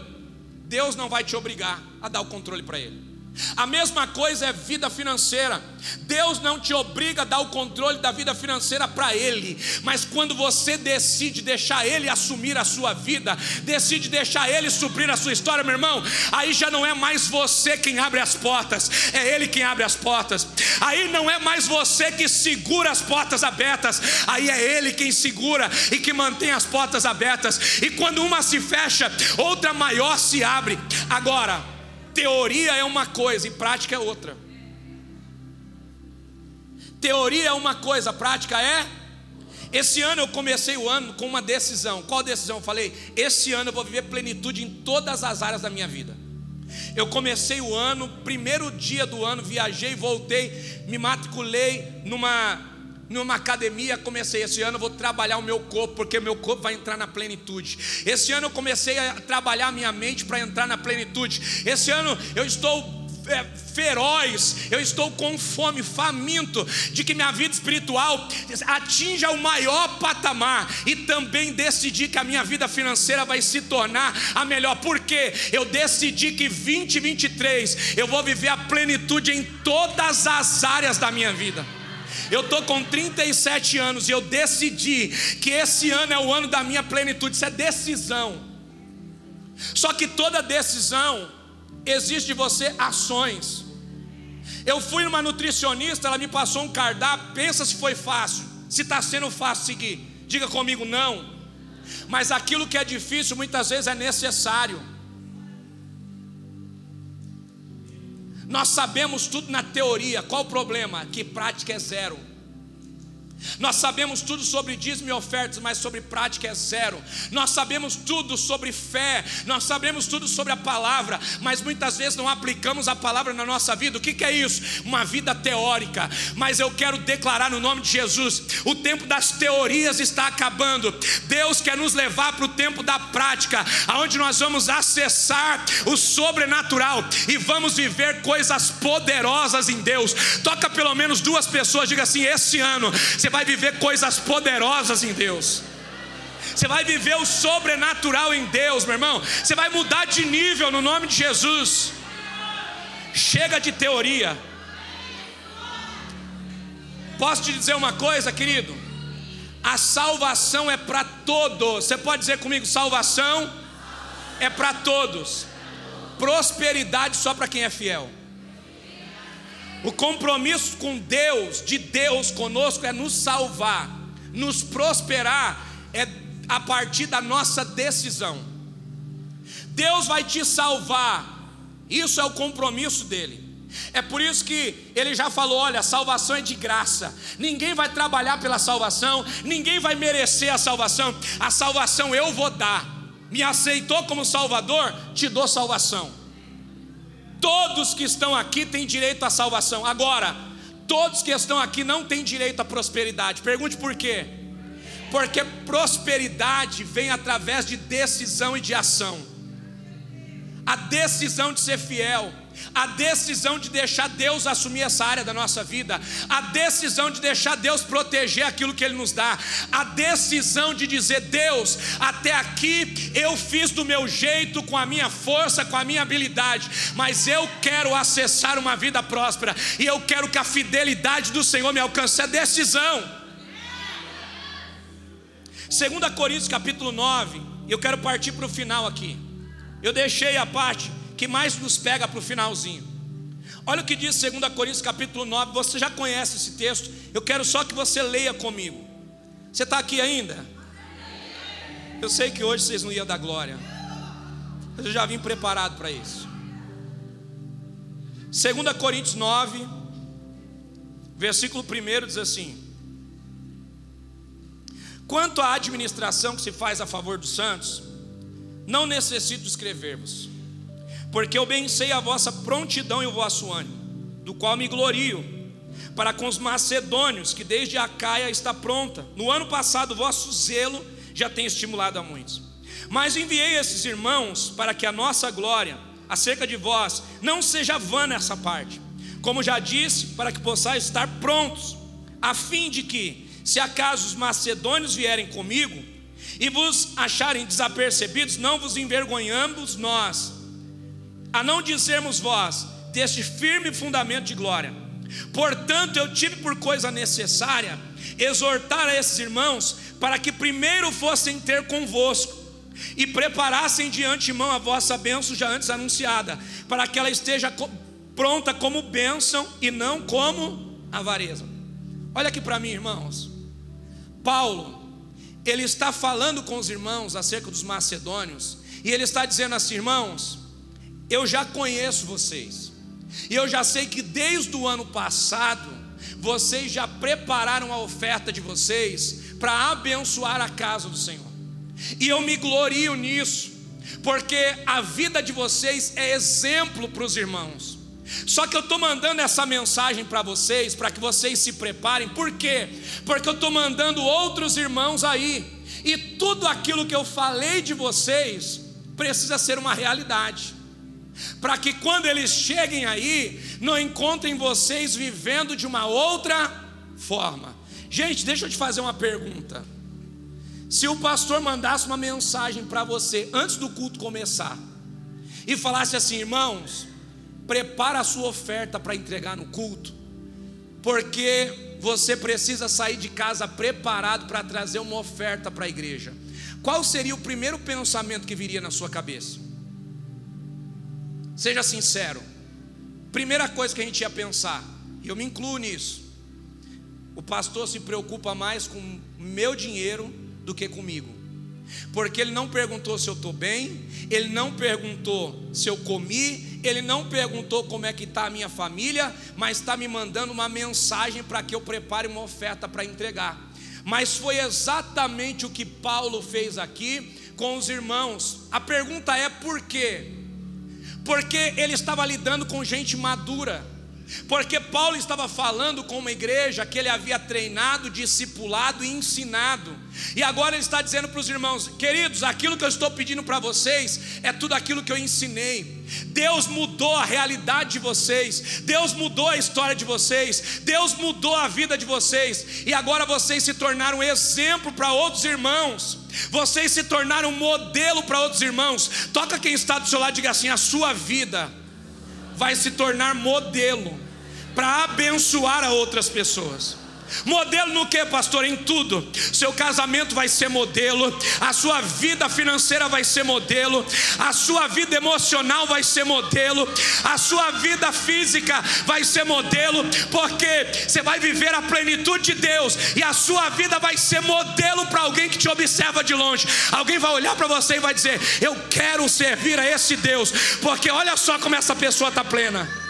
Deus não vai te obrigar a dar o controle para Ele. A mesma coisa é vida financeira. Deus não te obriga a dar o controle da vida financeira para Ele, mas quando você decide deixar Ele assumir a sua vida, decide deixar Ele suprir a sua história, meu irmão, aí já não é mais você quem abre as portas, é Ele quem abre as portas. Aí não é mais você que segura as portas abertas, aí é Ele quem segura e que mantém as portas abertas. E quando uma se fecha, outra maior se abre. Agora, Teoria é uma coisa e prática é outra. Teoria é uma coisa, prática é. Esse ano eu comecei o ano com uma decisão. Qual decisão? Eu falei: esse ano eu vou viver plenitude em todas as áreas da minha vida. Eu comecei o ano, primeiro dia do ano, viajei, voltei, me matriculei numa numa academia, comecei esse ano, vou trabalhar o meu corpo, porque meu corpo vai entrar na plenitude. Esse ano eu comecei a trabalhar a minha mente para entrar na plenitude. Esse ano eu estou é, feroz, eu estou com fome, faminto de que minha vida espiritual atinja o maior patamar e também decidi que a minha vida financeira vai se tornar a melhor, porque eu decidi que 2023 eu vou viver a plenitude em todas as áreas da minha vida. Eu estou com 37 anos e eu decidi que esse ano é o ano da minha plenitude. Isso é decisão. Só que toda decisão exige de você ações. Eu fui numa nutricionista, ela me passou um cardápio. Pensa se foi fácil, se está sendo fácil seguir. Diga comigo, não. Mas aquilo que é difícil muitas vezes é necessário. Nós sabemos tudo na teoria, qual o problema? Que prática é zero. Nós sabemos tudo sobre dízimo e ofertas, mas sobre prática é zero. Nós sabemos tudo sobre fé, nós sabemos tudo sobre a palavra, mas muitas vezes não aplicamos a palavra na nossa vida. O que, que é isso? Uma vida teórica. Mas eu quero declarar no nome de Jesus: o tempo das teorias está acabando. Deus quer nos levar para o tempo da prática, aonde nós vamos acessar o sobrenatural e vamos viver coisas poderosas em Deus. Toca pelo menos duas pessoas, diga assim: esse ano você vai viver coisas poderosas em Deus. Você vai viver o sobrenatural em Deus, meu irmão. Você vai mudar de nível no nome de Jesus. Chega de teoria. Posso te dizer uma coisa, querido? A salvação é para todos. Você pode dizer comigo: salvação é para todos. Prosperidade só para quem é fiel. O compromisso com Deus, de Deus conosco, é nos salvar, nos prosperar, é a partir da nossa decisão. Deus vai te salvar, isso é o compromisso dele. É por isso que ele já falou: olha, salvação é de graça. Ninguém vai trabalhar pela salvação, ninguém vai merecer a salvação. A salvação eu vou dar. Me aceitou como Salvador, te dou salvação. Todos que estão aqui têm direito à salvação. Agora, todos que estão aqui não têm direito à prosperidade. Pergunte por quê? Porque prosperidade vem através de decisão e de ação. A decisão de ser fiel a decisão de deixar Deus assumir essa área da nossa vida, a decisão de deixar Deus proteger aquilo que Ele nos dá, a decisão de dizer: Deus, até aqui eu fiz do meu jeito, com a minha força, com a minha habilidade, mas eu quero acessar uma vida próspera e eu quero que a fidelidade do Senhor me alcance. É decisão. 2 Coríntios capítulo 9, eu quero partir para o final aqui. Eu deixei a parte que mais nos pega para o finalzinho. Olha o que diz 2 Coríntios capítulo 9, você já conhece esse texto, eu quero só que você leia comigo. Você está aqui ainda? Eu sei que hoje vocês não iam dar glória, mas eu já vim preparado para isso. 2 Coríntios 9, versículo 1 diz assim: Quanto à administração que se faz a favor dos santos, não necessito escrever-vos porque eu bem sei a vossa prontidão e o vosso ânimo, do qual me glorio, para com os macedônios, que desde a Caia está pronta. No ano passado, o vosso zelo já tem estimulado a muitos. Mas enviei esses irmãos para que a nossa glória acerca de vós não seja vã nessa parte, como já disse, para que possais estar prontos, a fim de que, se acaso os macedônios vierem comigo e vos acharem desapercebidos, não vos envergonhamos nós a não dizermos vós deste firme fundamento de glória. Portanto, eu tive por coisa necessária exortar a esses irmãos para que primeiro fossem ter convosco e preparassem de antemão a vossa bênção já antes anunciada, para que ela esteja pronta como bênção e não como avareza. Olha aqui para mim, irmãos. Paulo, ele está falando com os irmãos acerca dos macedônios, e ele está dizendo assim, irmãos, eu já conheço vocês, e eu já sei que desde o ano passado, vocês já prepararam a oferta de vocês para abençoar a casa do Senhor, e eu me glorio nisso, porque a vida de vocês é exemplo para os irmãos. Só que eu estou mandando essa mensagem para vocês, para que vocês se preparem, por quê? Porque eu estou mandando outros irmãos aí, e tudo aquilo que eu falei de vocês precisa ser uma realidade para que quando eles cheguem aí, não encontrem vocês vivendo de uma outra forma. Gente, deixa eu te fazer uma pergunta. Se o pastor mandasse uma mensagem para você antes do culto começar e falasse assim, irmãos, prepara a sua oferta para entregar no culto, porque você precisa sair de casa preparado para trazer uma oferta para a igreja. Qual seria o primeiro pensamento que viria na sua cabeça? Seja sincero. Primeira coisa que a gente ia pensar, e eu me incluo nisso. O pastor se preocupa mais com meu dinheiro do que comigo. Porque ele não perguntou se eu estou bem, ele não perguntou se eu comi, ele não perguntou como é que está a minha família, mas está me mandando uma mensagem para que eu prepare uma oferta para entregar. Mas foi exatamente o que Paulo fez aqui com os irmãos. A pergunta é por quê? Porque ele estava lidando com gente madura, porque Paulo estava falando com uma igreja que ele havia treinado, discipulado e ensinado, e agora ele está dizendo para os irmãos: queridos, aquilo que eu estou pedindo para vocês é tudo aquilo que eu ensinei. Deus mudou a realidade de vocês, Deus mudou a história de vocês, Deus mudou a vida de vocês, e agora vocês se tornaram exemplo para outros irmãos. Vocês se tornaram modelo para outros irmãos. Toca quem está do seu lado e diga assim: a sua vida vai se tornar modelo para abençoar a outras pessoas. Modelo no que, pastor? Em tudo. Seu casamento vai ser modelo, a sua vida financeira vai ser modelo, a sua vida emocional vai ser modelo, a sua vida física vai ser modelo, porque você vai viver a plenitude de Deus e a sua vida vai ser modelo para alguém que te observa de longe. Alguém vai olhar para você e vai dizer: Eu quero servir a esse Deus, porque olha só como essa pessoa está plena.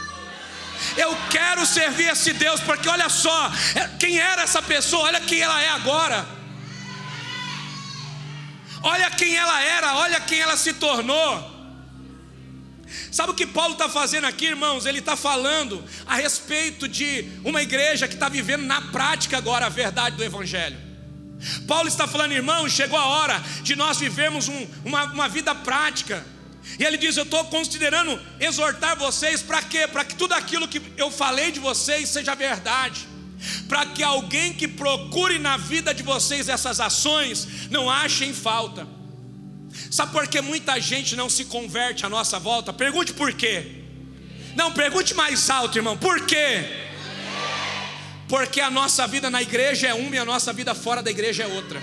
Eu quero servir esse Deus, porque olha só, é, quem era essa pessoa, olha quem ela é agora. Olha quem ela era, olha quem ela se tornou. Sabe o que Paulo está fazendo aqui, irmãos? Ele está falando a respeito de uma igreja que está vivendo na prática agora a verdade do Evangelho. Paulo está falando, irmãos, chegou a hora de nós vivermos um, uma, uma vida prática. E ele diz: Eu estou considerando exortar vocês para quê? Para que tudo aquilo que eu falei de vocês seja verdade. Para que alguém que procure na vida de vocês essas ações não achem falta. Sabe por que muita gente não se converte à nossa volta? Pergunte por quê. Não, pergunte mais alto, irmão. Por quê? Porque a nossa vida na igreja é uma e a nossa vida fora da igreja é outra.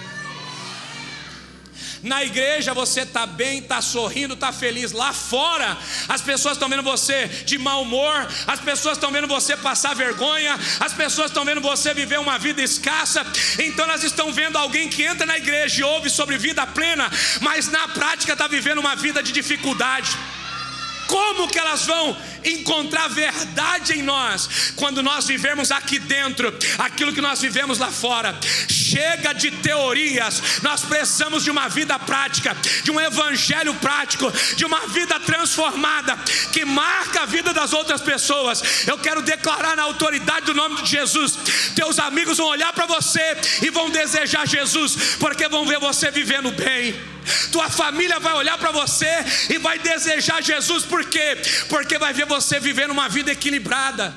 Na igreja você está bem, está sorrindo, está feliz. Lá fora, as pessoas estão vendo você de mau humor, as pessoas estão vendo você passar vergonha, as pessoas estão vendo você viver uma vida escassa. Então elas estão vendo alguém que entra na igreja e ouve sobre vida plena, mas na prática está vivendo uma vida de dificuldade. Como que elas vão encontrar verdade em nós quando nós vivemos aqui dentro aquilo que nós vivemos lá fora? Chega de teorias, nós precisamos de uma vida prática, de um evangelho prático, de uma vida transformada que marca a vida das outras pessoas. Eu quero declarar na autoridade do nome de Jesus: teus amigos vão olhar para você e vão desejar Jesus, porque vão ver você vivendo bem. Tua família vai olhar para você e vai desejar Jesus, por quê? Porque vai ver você vivendo uma vida equilibrada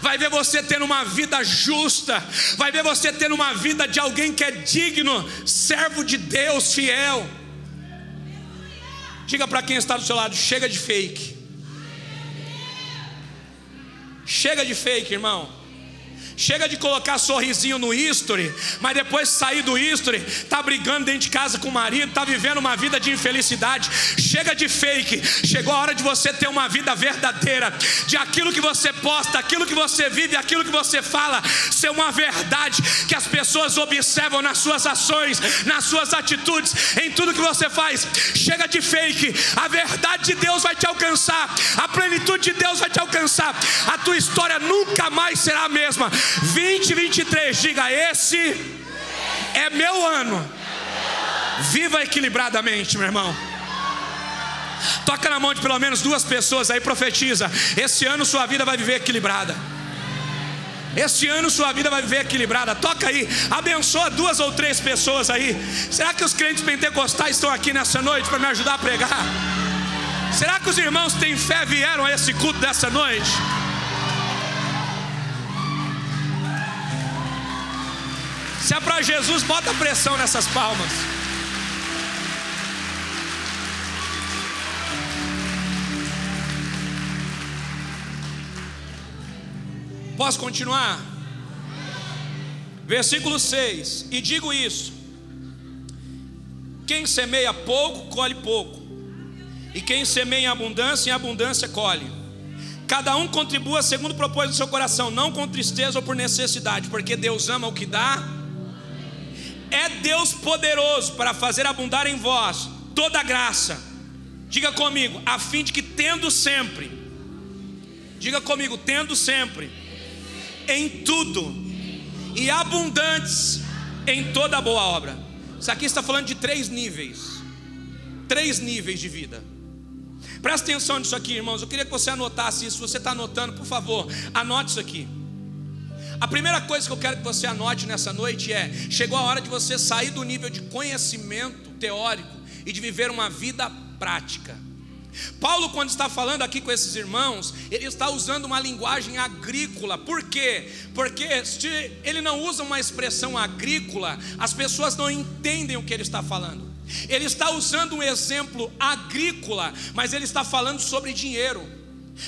vai ver você tendo uma vida justa, vai ver você tendo uma vida de alguém que é digno, servo de Deus, fiel. Diga para quem está do seu lado: chega de fake. Chega de fake, irmão. Chega de colocar sorrisinho no history, mas depois de sair do history, tá brigando dentro de casa com o marido, tá vivendo uma vida de infelicidade. Chega de fake. Chegou a hora de você ter uma vida verdadeira, de aquilo que você posta, aquilo que você vive, aquilo que você fala, ser uma verdade que as pessoas observam nas suas ações, nas suas atitudes, em tudo que você faz. Chega de fake. A verdade de Deus vai te alcançar. A plenitude de Deus vai te alcançar. A tua história nunca mais será a mesma. 2023, diga: esse é meu ano. Viva equilibradamente, meu irmão. Toca na mão de pelo menos duas pessoas aí, profetiza. Esse ano sua vida vai viver equilibrada. Este ano sua vida vai viver equilibrada. Toca aí, abençoa duas ou três pessoas aí. Será que os crentes pentecostais estão aqui nessa noite para me ajudar a pregar? Será que os irmãos têm fé vieram a esse culto dessa noite? Se é para Jesus, bota pressão nessas palmas. Posso continuar? Versículo 6: E digo isso: quem semeia pouco, colhe pouco, e quem semeia em abundância, em abundância colhe. Cada um contribua segundo propôs no seu coração, não com tristeza ou por necessidade, porque Deus ama o que dá é Deus poderoso para fazer abundar em vós toda graça. Diga comigo, a fim de que tendo sempre, diga comigo, tendo sempre, em tudo e abundantes em toda boa obra. Isso aqui está falando de três níveis, três níveis de vida. Presta atenção nisso aqui, irmãos. Eu queria que você anotasse isso. Se você está anotando, por favor, anote isso aqui. A primeira coisa que eu quero que você anote nessa noite é: chegou a hora de você sair do nível de conhecimento teórico e de viver uma vida prática. Paulo, quando está falando aqui com esses irmãos, ele está usando uma linguagem agrícola. Por quê? Porque se ele não usa uma expressão agrícola, as pessoas não entendem o que ele está falando. Ele está usando um exemplo agrícola, mas ele está falando sobre dinheiro.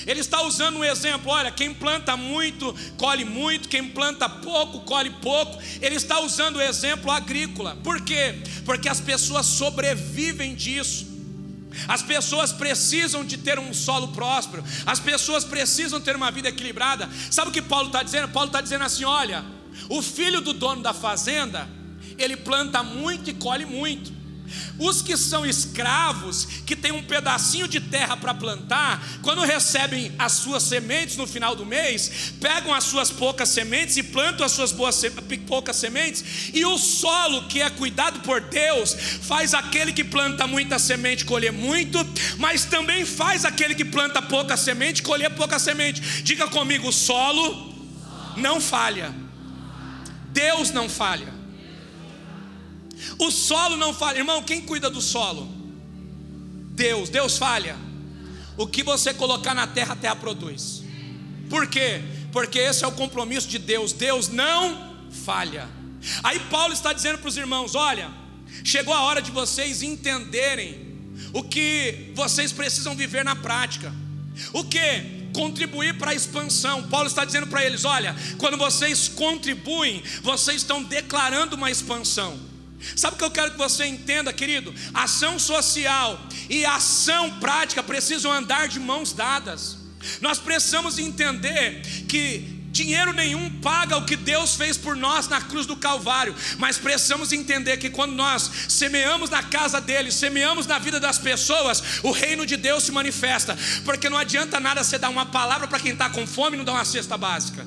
Ele está usando um exemplo: olha, quem planta muito, colhe muito, quem planta pouco, colhe pouco. Ele está usando o exemplo agrícola. Por quê? Porque as pessoas sobrevivem disso. As pessoas precisam de ter um solo próspero, as pessoas precisam ter uma vida equilibrada. Sabe o que Paulo está dizendo? Paulo está dizendo assim: olha, o filho do dono da fazenda, ele planta muito e colhe muito. Os que são escravos, que têm um pedacinho de terra para plantar, quando recebem as suas sementes no final do mês, pegam as suas poucas sementes e plantam as suas boas, poucas sementes, e o solo que é cuidado por Deus faz aquele que planta muita semente colher muito, mas também faz aquele que planta pouca semente colher pouca semente. Diga comigo: o solo não falha, Deus não falha. O solo não falha. Irmão, quem cuida do solo? Deus. Deus falha. O que você colocar na terra, a terra produz. Por quê? Porque esse é o compromisso de Deus. Deus não falha. Aí Paulo está dizendo para os irmãos: olha, chegou a hora de vocês entenderem o que vocês precisam viver na prática. O que? Contribuir para a expansão. Paulo está dizendo para eles: olha, quando vocês contribuem, vocês estão declarando uma expansão. Sabe o que eu quero que você entenda, querido? Ação social e ação prática precisam andar de mãos dadas. Nós precisamos entender que dinheiro nenhum paga o que Deus fez por nós na cruz do Calvário, mas precisamos entender que quando nós semeamos na casa dele, semeamos na vida das pessoas, o reino de Deus se manifesta, porque não adianta nada você dar uma palavra para quem está com fome e não dar uma cesta básica.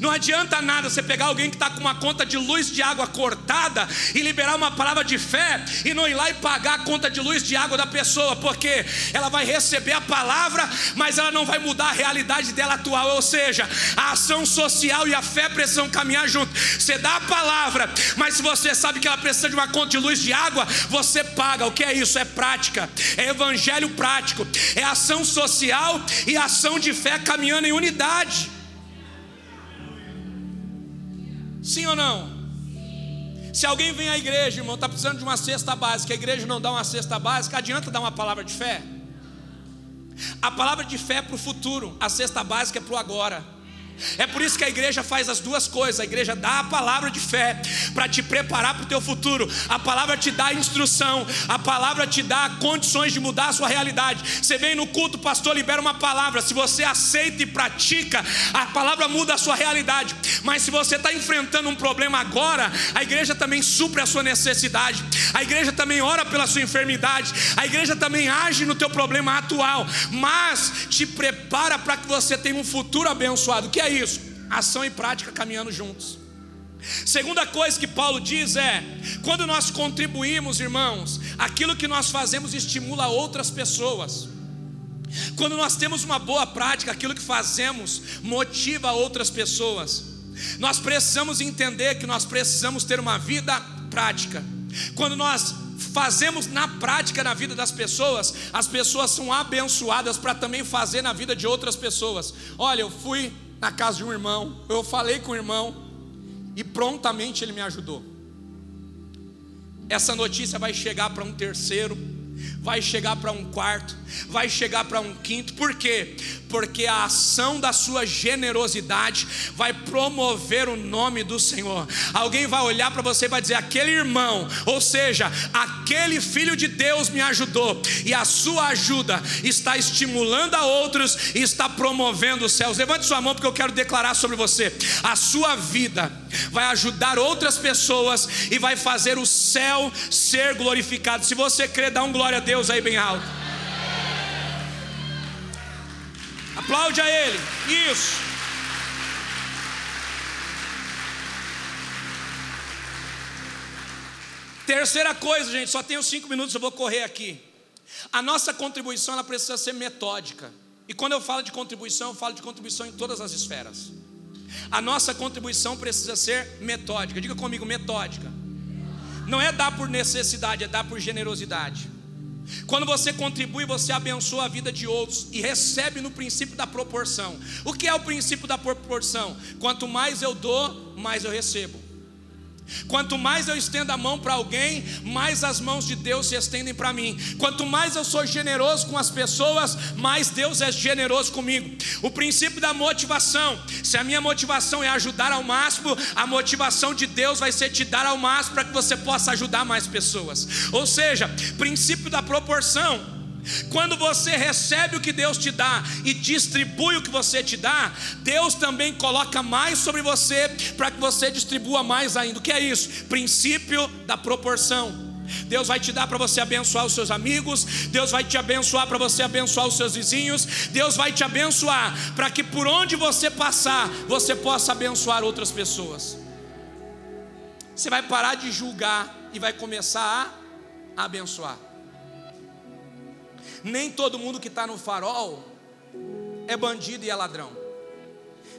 Não adianta nada você pegar alguém que está com uma conta de luz de água cortada e liberar uma palavra de fé e não ir lá e pagar a conta de luz de água da pessoa, porque ela vai receber a palavra, mas ela não vai mudar a realidade dela atual. Ou seja, a ação social e a fé precisam caminhar junto. Você dá a palavra, mas se você sabe que ela precisa de uma conta de luz de água, você paga. O que é isso? É prática, é evangelho prático, é ação social e ação de fé caminhando em unidade. Sim ou não? Se alguém vem à igreja, irmão, está precisando de uma cesta básica, a igreja não dá uma cesta básica, adianta dar uma palavra de fé? A palavra de fé é para o futuro, a cesta básica é para o agora. É por isso que a igreja faz as duas coisas. A igreja dá a palavra de fé para te preparar para o teu futuro. A palavra te dá instrução. A palavra te dá condições de mudar a sua realidade. Você vem no culto, pastor libera uma palavra. Se você aceita e pratica, a palavra muda a sua realidade. Mas se você está enfrentando um problema agora, a igreja também supre a sua necessidade. A igreja também ora pela sua enfermidade. A igreja também age no teu problema atual. Mas te prepara para que você tenha um futuro abençoado. Que é isso? Ação e prática caminhando juntos. Segunda coisa que Paulo diz é: quando nós contribuímos, irmãos, aquilo que nós fazemos estimula outras pessoas. Quando nós temos uma boa prática, aquilo que fazemos motiva outras pessoas. Nós precisamos entender que nós precisamos ter uma vida prática. Quando nós fazemos na prática na vida das pessoas, as pessoas são abençoadas para também fazer na vida de outras pessoas. Olha, eu fui na casa de um irmão, eu falei com o irmão e prontamente ele me ajudou. Essa notícia vai chegar para um terceiro, vai chegar para um quarto, vai chegar para um quinto, por quê? Porque a ação da sua generosidade vai promover o nome do Senhor. Alguém vai olhar para você e vai dizer: aquele irmão, ou seja, aquele filho de Deus me ajudou, e a sua ajuda está estimulando a outros e está promovendo os céus. Levante sua mão, porque eu quero declarar sobre você: a sua vida vai ajudar outras pessoas e vai fazer o céu ser glorificado. Se você crer, dá um glória a Deus aí bem alto. Aplaude a Ele. Isso. Terceira coisa, gente, só tenho cinco minutos, eu vou correr aqui. A nossa contribuição ela precisa ser metódica. E quando eu falo de contribuição, eu falo de contribuição em todas as esferas. A nossa contribuição precisa ser metódica. Diga comigo, metódica. Não é dar por necessidade, é dar por generosidade. Quando você contribui, você abençoa a vida de outros e recebe no princípio da proporção. O que é o princípio da proporção? Quanto mais eu dou, mais eu recebo. Quanto mais eu estendo a mão para alguém, mais as mãos de Deus se estendem para mim. Quanto mais eu sou generoso com as pessoas, mais Deus é generoso comigo. O princípio da motivação: se a minha motivação é ajudar ao máximo, a motivação de Deus vai ser te dar ao máximo para que você possa ajudar mais pessoas. Ou seja, princípio da proporção. Quando você recebe o que Deus te dá e distribui o que você te dá, Deus também coloca mais sobre você para que você distribua mais ainda. O que é isso? Princípio da proporção. Deus vai te dar para você abençoar os seus amigos, Deus vai te abençoar para você abençoar os seus vizinhos, Deus vai te abençoar para que por onde você passar, você possa abençoar outras pessoas. Você vai parar de julgar e vai começar a abençoar. Nem todo mundo que está no farol é bandido e é ladrão.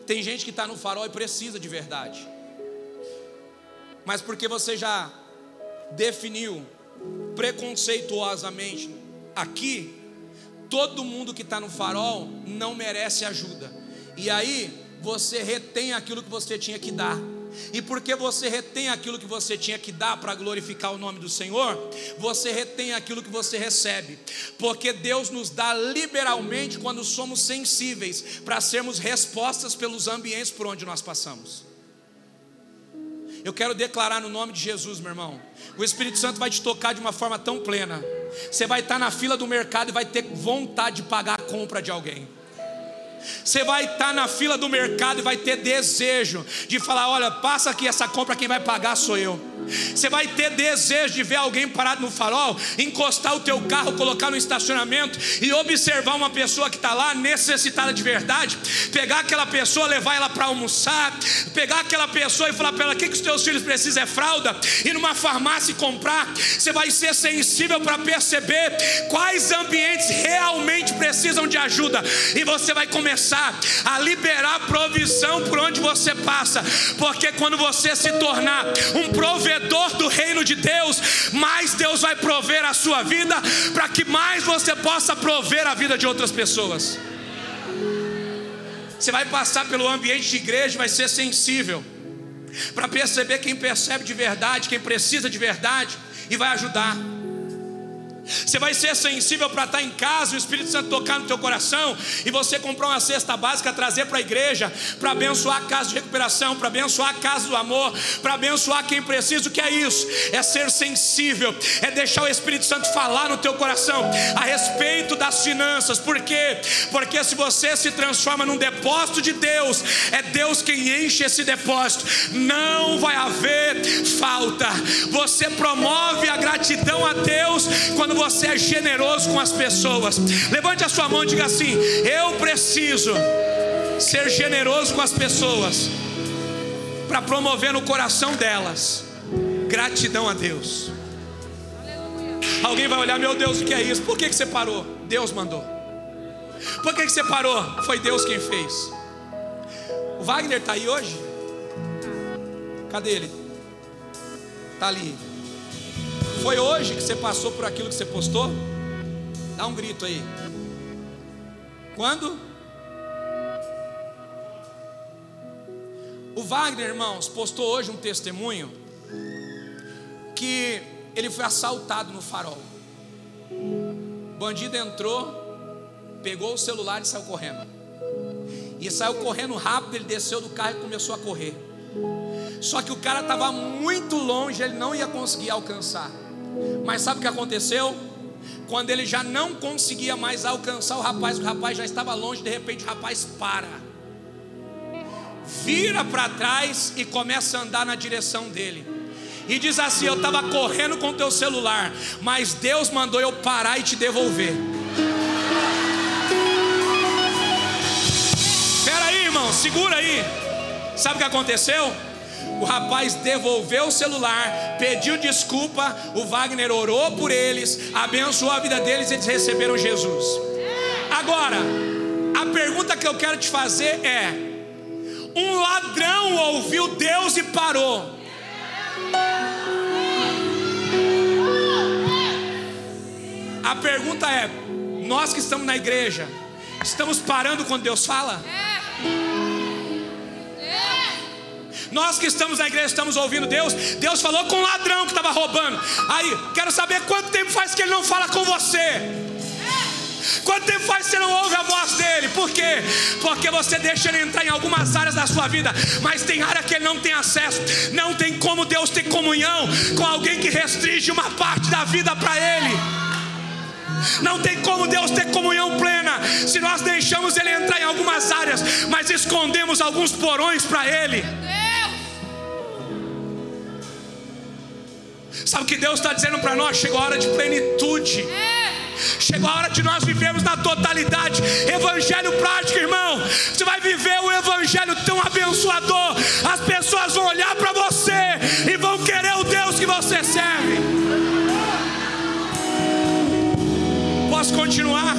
Tem gente que está no farol e precisa de verdade. Mas porque você já definiu preconceituosamente aqui, todo mundo que está no farol não merece ajuda. E aí você retém aquilo que você tinha que dar. E porque você retém aquilo que você tinha que dar para glorificar o nome do Senhor, você retém aquilo que você recebe. Porque Deus nos dá liberalmente quando somos sensíveis para sermos respostas pelos ambientes por onde nós passamos. Eu quero declarar no nome de Jesus, meu irmão. O Espírito Santo vai te tocar de uma forma tão plena. Você vai estar na fila do mercado e vai ter vontade de pagar a compra de alguém. Você vai estar na fila do mercado e vai ter desejo de falar: olha, passa aqui essa compra, quem vai pagar sou eu. Você vai ter desejo de ver alguém parado no farol, encostar o teu carro, colocar no estacionamento e observar uma pessoa que está lá necessitada de verdade, pegar aquela pessoa, levar ela para almoçar, pegar aquela pessoa e falar para ela: o que, que os teus filhos precisam é fralda, ir numa farmácia e comprar. Você vai ser sensível para perceber quais ambientes realmente precisam de ajuda, e você vai começar a liberar provisão por onde você passa, porque quando você se tornar um provedor do reino de Deus, mais Deus vai prover a sua vida, para que mais você possa prover a vida de outras pessoas. Você vai passar pelo ambiente de igreja, vai ser sensível, para perceber quem percebe de verdade, quem precisa de verdade, e vai ajudar. Você vai ser sensível para estar em casa, o Espírito Santo tocar no teu coração e você comprar uma cesta básica, trazer para a igreja, para abençoar a casa de recuperação, para abençoar a casa do amor, para abençoar quem precisa. O que é isso? É ser sensível, é deixar o Espírito Santo falar no teu coração a respeito das finanças. Por quê? Porque se você se transforma num depósito de Deus, é Deus quem enche esse depósito. Não vai haver falta. Você promove a gratidão a Deus quando quando você é generoso com as pessoas. Levante a sua mão e diga assim: Eu preciso ser generoso com as pessoas, para promover no coração delas gratidão a Deus. Alguém vai olhar, meu Deus, o que é isso? Por que, que você parou? Deus mandou. Por que, que você parou? Foi Deus quem fez. O Wagner está aí hoje? Cadê ele? Está ali. Foi hoje que você passou por aquilo que você postou? Dá um grito aí. Quando? O Wagner, irmãos, postou hoje um testemunho que ele foi assaltado no farol. O bandido entrou, pegou o celular e saiu correndo. E saiu correndo rápido, ele desceu do carro e começou a correr. Só que o cara estava muito longe, ele não ia conseguir alcançar. Mas sabe o que aconteceu? Quando ele já não conseguia mais alcançar o rapaz, o rapaz já estava longe, de repente o rapaz para, vira para trás e começa a andar na direção dele. E diz assim: Eu estava correndo com teu celular, mas Deus mandou eu parar e te devolver. Espera aí, irmão, segura aí. Sabe o que aconteceu? O rapaz devolveu o celular, pediu desculpa. O Wagner orou por eles, abençoou a vida deles e eles receberam Jesus. Agora, a pergunta que eu quero te fazer é: um ladrão ouviu Deus e parou. A pergunta é: nós que estamos na igreja, estamos parando quando Deus fala? Nós que estamos na igreja, estamos ouvindo Deus. Deus falou com um ladrão que estava roubando. Aí, quero saber quanto tempo faz que ele não fala com você. Quanto tempo faz que você não ouve a voz dele? Por quê? Porque você deixa ele entrar em algumas áreas da sua vida, mas tem área que ele não tem acesso. Não tem como Deus ter comunhão com alguém que restringe uma parte da vida para ele. Não tem como Deus ter comunhão plena se nós deixamos Ele entrar em algumas áreas, mas escondemos alguns porões para Ele. Sabe o que Deus está dizendo para nós? Chegou a hora de plenitude. Chegou a hora de nós vivermos na totalidade. Evangelho prático, irmão. Você vai viver o evangelho tão abençoador. As pessoas vão olhar para você e vão querer o Deus que você serve. Posso continuar?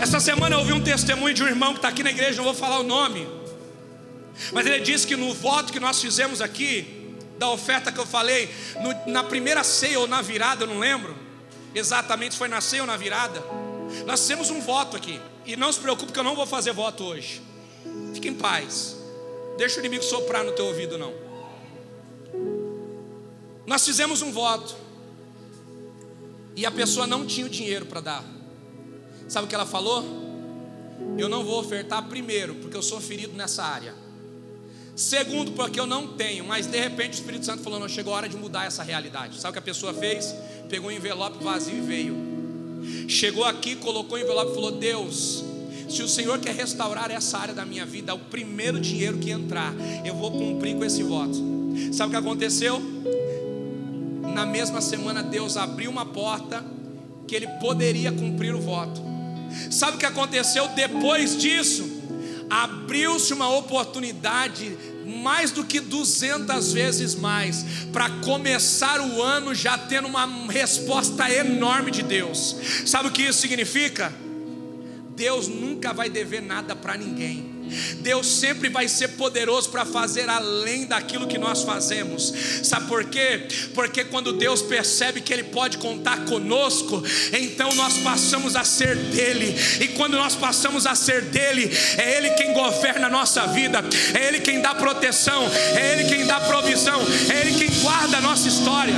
Essa semana eu ouvi um testemunho de um irmão que está aqui na igreja, não vou falar o nome. Mas ele disse que no voto que nós fizemos aqui, da oferta que eu falei, no, na primeira ceia ou na virada, eu não lembro exatamente foi na ceia ou na virada. Nós fizemos um voto aqui. E não se preocupe que eu não vou fazer voto hoje. Fique em paz. Deixa o inimigo soprar no teu ouvido, não. Nós fizemos um voto. E a pessoa não tinha o dinheiro para dar. Sabe o que ela falou? Eu não vou ofertar primeiro, porque eu sou ferido nessa área. Segundo, porque eu não tenho, mas de repente o Espírito Santo falou: não, chegou a hora de mudar essa realidade. Sabe o que a pessoa fez? Pegou um envelope vazio e veio. Chegou aqui, colocou o envelope e falou: Deus, se o Senhor quer restaurar essa área da minha vida, o primeiro dinheiro que entrar, eu vou cumprir com esse voto. Sabe o que aconteceu? Na mesma semana, Deus abriu uma porta que ele poderia cumprir o voto. Sabe o que aconteceu depois disso? Abriu-se uma oportunidade mais do que 200 vezes mais para começar o ano já tendo uma resposta enorme de Deus. Sabe o que isso significa? Deus nunca vai dever nada para ninguém. Deus sempre vai ser poderoso para fazer além daquilo que nós fazemos. Sabe por quê? Porque quando Deus percebe que Ele pode contar conosco, então nós passamos a ser dele. E quando nós passamos a ser dele, é Ele quem governa a nossa vida, é Ele quem dá proteção, é Ele quem dá provisão, é Ele quem guarda a nossa história.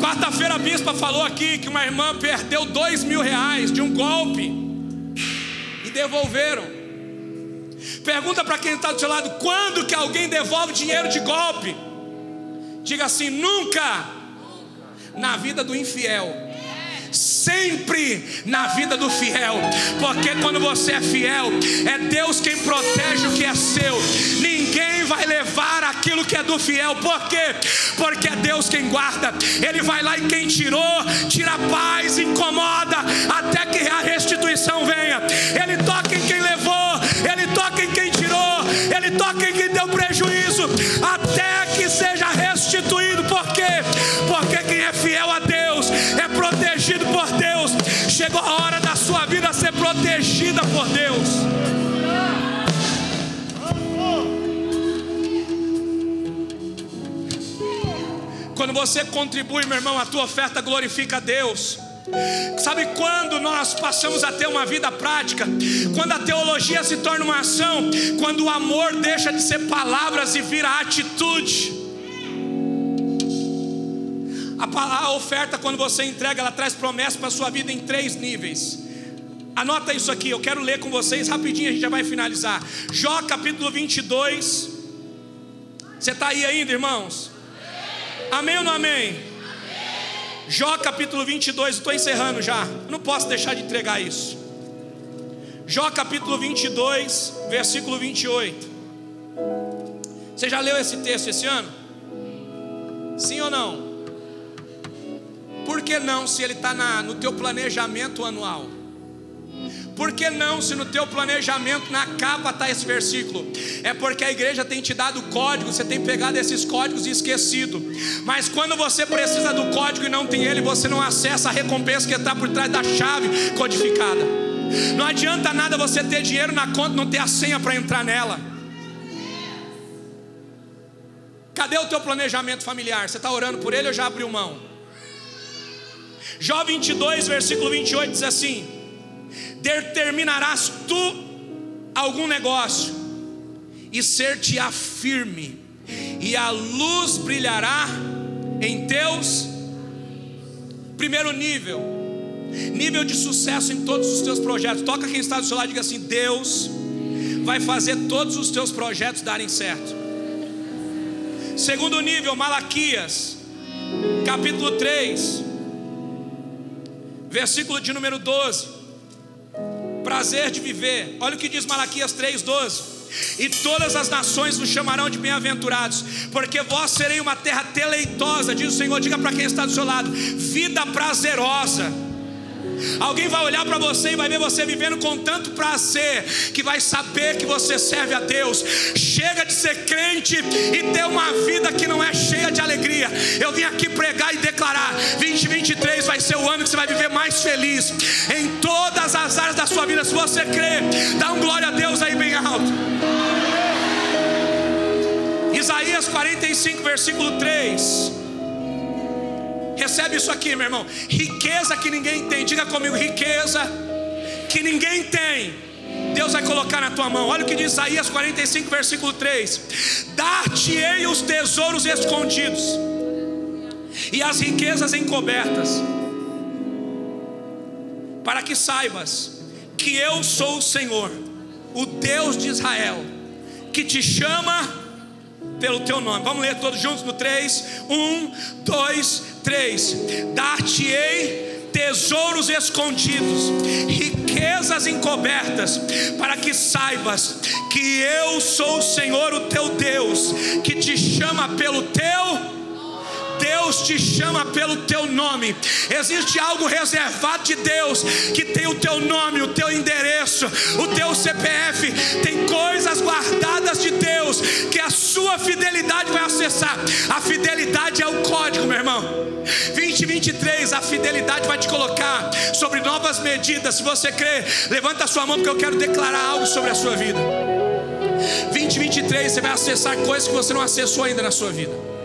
Quarta-feira a bispa falou aqui que uma irmã perdeu dois mil reais de um golpe e devolveram. Pergunta para quem está do seu lado: quando que alguém devolve dinheiro de golpe? Diga assim: nunca na vida do infiel. Sempre na vida do fiel, porque quando você é fiel, é Deus quem protege o que é seu, ninguém vai levar aquilo que é do fiel, por quê? Porque é Deus quem guarda, Ele vai lá e quem tirou, tira paz, incomoda, até que a restituição venha, Ele toca em quem levou, toca em quem tirou, Ele toca em quem deu prejuízo, até que seja restituído, por quê? Porque quem é fiel a Deus é protegido por Deus. Chegou a hora da sua vida ser protegida por Deus. Quando você contribui, meu irmão, a tua oferta glorifica a Deus. Sabe quando nós passamos a ter uma vida prática? Quando a teologia se torna uma ação, quando o amor deixa de ser palavras e vira atitude. A, oferta, quando você entrega, ela traz promessa para a sua vida em três níveis. Anota isso aqui, eu quero ler com vocês rapidinho, a gente já vai finalizar. Jó capítulo 22. Você está aí ainda, irmãos? Amém ou não amém? Jó capítulo 22, estou encerrando já, não posso deixar de entregar isso. Jó capítulo 22, versículo 28. Você já leu esse texto esse ano? Sim ou não? Por que não se ele está no teu planejamento anual? Por que não, se no teu planejamento na capa está esse versículo? É porque a igreja tem te dado código, você tem pegado esses códigos e esquecido. Mas quando você precisa do código e não tem ele, você não acessa a recompensa que está por trás da chave codificada. Não adianta nada você ter dinheiro na conta, não ter a senha para entrar nela. Cadê o teu planejamento familiar? Você está orando por ele ou já abriu mão? Jó 22, versículo 28 diz assim: Determinarás tu algum negócio, e ser-te-á firme, e a luz brilhará em teus. Primeiro nível, nível de sucesso em todos os teus projetos. Toca quem está do seu lado e diga assim: Deus vai fazer todos os teus projetos darem certo. Segundo nível, Malaquias, capítulo 3, versículo de número 12. Prazer de viver. Olha o que diz Malaquias 3:12. e todas as nações vos chamarão de bem-aventurados, porque vós serei uma terra deleitosa, diz o Senhor. Diga para quem está do seu lado: vida prazerosa. Alguém vai olhar para você e vai ver você vivendo com tanto prazer que vai saber que você serve a Deus. Chega de ser crente e ter uma vida que não é cheia de alegria. Eu vim aqui pregar e declarar: 2023 vai ser o ano que você vai viver mais feliz em todas as áreas da sua vida. Se você crê, dá um glória a Deus aí bem alto. Isaías 45, versículo 3. Recebe isso aqui, meu irmão. Riqueza que ninguém tem. Diga comigo, riqueza que ninguém tem. Deus vai colocar na tua mão. Olha o que diz Isaías 45, versículo 3: Dar-te-ei os tesouros escondidos e as riquezas encobertas, para que saibas que eu sou o Senhor, o Deus de Israel, que te chama pelo teu nome. Vamos ler todos juntos no 3. 1, 2, 3: Dar-te-ei tesouros escondidos, riquezas encobertas, para que saibas que eu sou o Senhor, o teu Deus, que te chama pelo teu Deus te chama pelo teu nome. Existe algo reservado de Deus que tem o teu nome, o teu endereço, o teu CPF. Tem coisas guardadas de Deus que a sua fidelidade vai acessar. A fidelidade é o código, meu irmão. 2023, a fidelidade vai te colocar sobre novas medidas. Se você crê, levanta a sua mão porque eu quero declarar algo sobre a sua vida. 2023 você vai acessar coisas que você não acessou ainda na sua vida.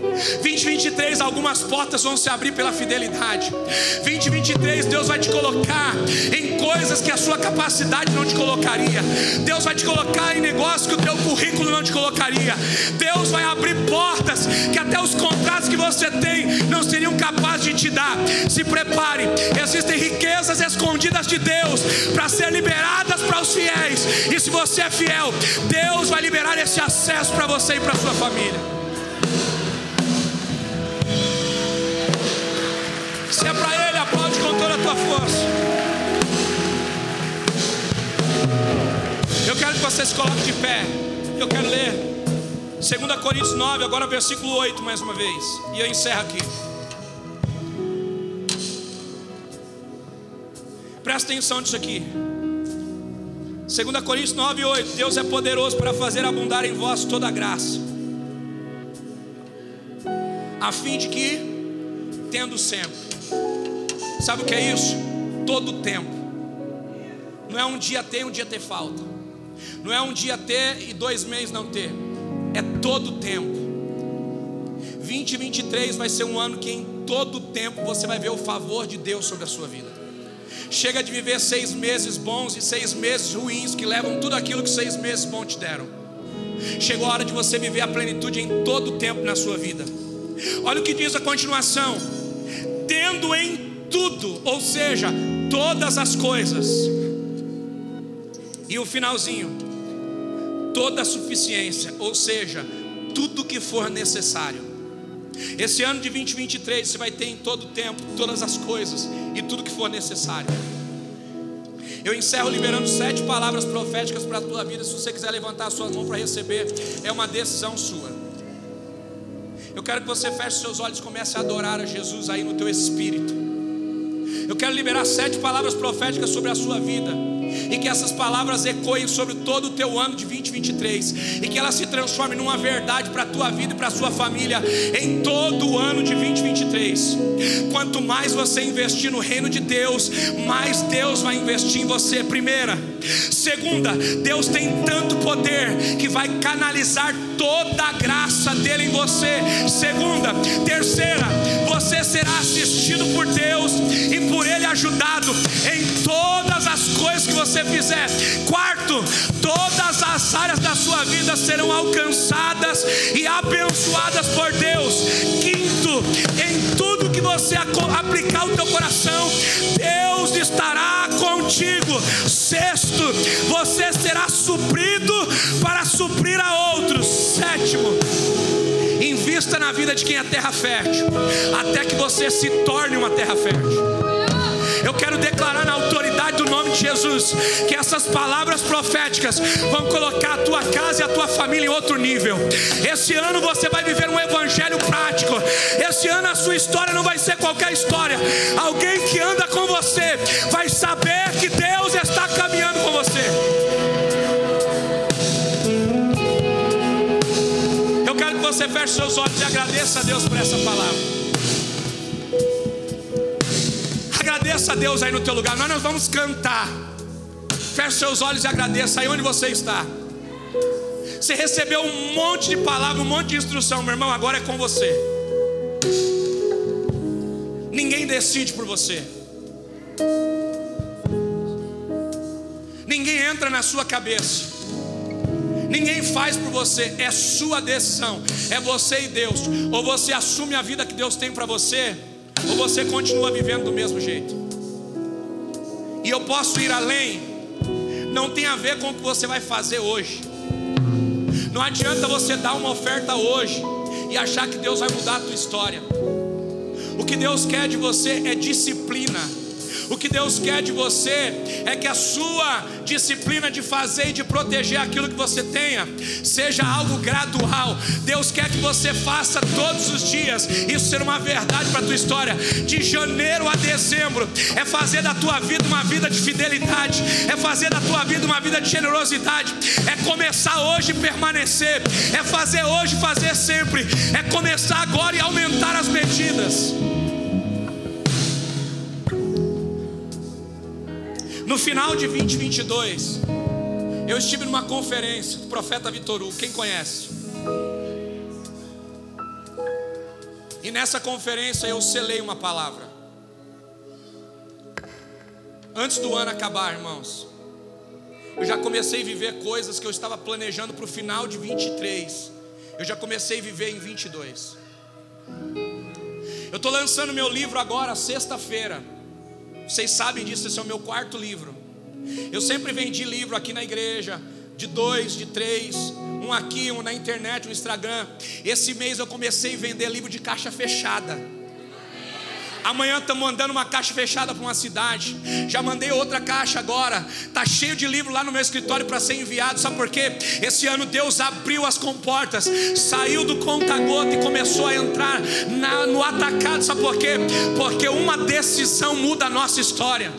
2023, algumas portas vão se abrir pela fidelidade. 2023, Deus vai te colocar em coisas que a sua capacidade não te colocaria. Deus vai te colocar em negócios que o teu currículo não te colocaria. Deus vai abrir portas que até os contratos que você tem não seriam capazes de te dar. Se prepare, existem riquezas escondidas de Deus para ser liberadas para os fiéis. E se você é fiel, Deus vai liberar esse acesso para você e para sua família. Tua força. Eu quero que você se coloque de pé. Eu quero ler 2 Coríntios 9, agora versículo 8, mais uma vez. E eu encerro aqui. Presta atenção nisso aqui. 2 Coríntios 9, 8. Deus é poderoso para fazer abundar em vós toda a graça, a fim de que, tendo sempre Sabe o que é isso? Todo tempo. Não é um dia ter, um dia ter falta. Não é um dia ter e dois meses não ter. É todo tempo. 2023 vai ser um ano que em todo tempo você vai ver o favor de Deus sobre a sua vida. Chega de viver seis meses bons e seis meses ruins que levam tudo aquilo que seis meses bons te deram. Chegou a hora de você viver a plenitude em todo tempo na sua vida. Olha o que diz a continuação: tendo em tudo, ou seja, todas as coisas. E o finalzinho, toda a suficiência, ou seja, tudo que for necessário. Esse ano de 2023 você vai ter em todo o tempo todas as coisas e tudo que for necessário. Eu encerro liberando sete palavras proféticas para a tua vida. Se você quiser levantar a sua mão para receber, é uma decisão sua. Eu quero que você feche seus olhos e comece a adorar a Jesus aí no teu espírito. Eu quero liberar sete palavras proféticas sobre a sua vida. E que essas palavras ecoem sobre todo o teu ano de 2023. E que elas se transformem numa verdade para a tua vida e para a sua família em todo o ano de 2023. Quanto mais você investir no reino de Deus, mais Deus vai investir em você. Primeira. Segunda, Deus tem tanto poder que vai canalizar toda a graça dele em você. Segunda, terceira, você será assistido por Deus e por ele ajudado em todas as coisas que você fizer. Quarto, todas as áreas da sua vida serão alcançadas e abençoadas por Deus. Quinto, em tudo que você aplicar o teu coração, Deus estará contigo. Sexto, você será suprido para suprir a outros. Sétimo, invista na vida de quem é terra fértil, até que você se torne uma terra fértil. Eu quero declarar nome de Jesus que essas palavras proféticas vão colocar a tua casa e a tua família em outro nível. Esse ano você vai viver um evangelho prático. Esse ano a sua história não vai ser qualquer história. Alguém que anda com você vai saber que Deus está caminhando com você. Eu quero que você feche seus olhos e agradeça a Deus por essa palavra. Agradeça a Deus aí no teu lugar. Nós, nós vamos cantar. Feche seus olhos e agradeça aí onde você está. Você recebeu um monte de palavra, um monte de instrução, meu irmão. Agora é com você. Ninguém decide por você. Ninguém entra na sua cabeça. Ninguém faz por você, é sua decisão. É você e Deus. Ou você assume a vida que Deus tem para você, ou você continua vivendo do mesmo jeito. E eu posso ir além. Não tem a ver com o que você vai fazer hoje. Não adianta você dar uma oferta hoje e achar que Deus vai mudar a tua história. O que Deus quer de você é disciplina. O que Deus quer de você é que a sua disciplina de fazer e de proteger aquilo que você tenha seja algo gradual. Deus quer que você faça todos os dias. Isso ser uma verdade para a tua história. De janeiro a dezembro é fazer da tua vida uma vida de fidelidade, é fazer da tua vida uma vida de generosidade, é começar hoje e permanecer, é fazer hoje fazer sempre, é começar agora e aumentar as medidas. No final de 2022, eu estive numa conferência do profeta Vitor Hugo, quem conhece? E nessa conferência eu selei uma palavra. Antes do ano acabar, irmãos, eu já comecei a viver coisas que eu estava planejando para o final de 23. Eu já comecei a viver em 22. Eu estou lançando meu livro agora, sexta-feira. Vocês sabem disso, esse é o meu quarto livro. Eu sempre vendi livro aqui na igreja, de dois, de três, um aqui, um na internet, um Instagram. Esse mês eu comecei a vender livro de caixa fechada. Amanhã estamos mandando uma caixa fechada para uma cidade. Já mandei outra caixa agora. Tá cheio de livro lá no meu escritório para ser enviado. Sabe por quê? Esse ano Deus abriu as comportas, saiu do conta-gota e começou a entrar na, no atacado. Sabe por quê? Porque uma decisão muda a nossa história.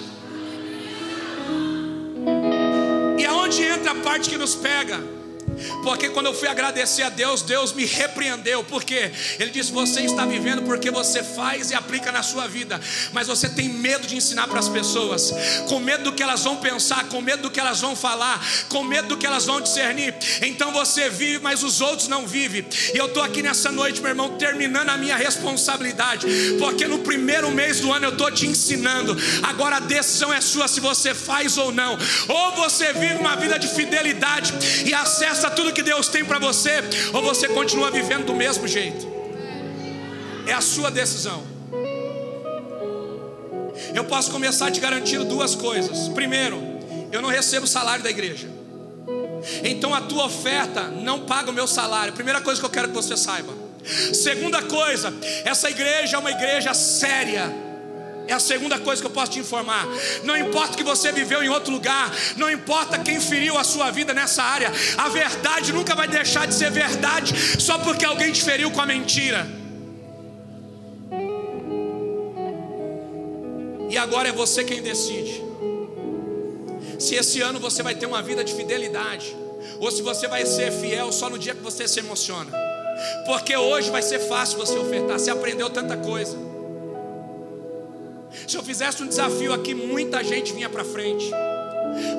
E aonde entra a parte que nos pega? Porque quando eu fui agradecer a Deus, Deus me repreendeu. Porque Ele disse: Você está vivendo porque você faz e aplica na sua vida, mas você tem medo de ensinar para as pessoas, com medo do que elas vão pensar, com medo do que elas vão falar, com medo do que elas vão discernir. Então você vive, mas os outros não vivem. E eu estou aqui nessa noite, meu irmão, terminando a minha responsabilidade, porque no primeiro mês do ano eu estou te ensinando. Agora a decisão é sua se você faz ou não. Ou você vive uma vida de fidelidade e acessa tudo que Deus tem para você, ou você continua vivendo do mesmo jeito. É a sua decisão. Eu posso começar te garantindo duas coisas. Primeiro, eu não recebo salário da igreja. Então a tua oferta não paga o meu salário. Primeira coisa que eu quero que você saiba. Segunda coisa, essa igreja é uma igreja séria. É a segunda coisa que eu posso te informar. Não importa que você viveu em outro lugar, não importa quem feriu a sua vida nessa área, a verdade nunca vai deixar de ser verdade só porque alguém te feriu com a mentira. E agora é você quem decide. Se esse ano você vai ter uma vida de fidelidade, ou se você vai ser fiel só no dia que você se emociona. Porque hoje vai ser fácil você ofertar, você aprendeu tanta coisa. Se eu fizesse um desafio aqui, muita gente vinha para frente.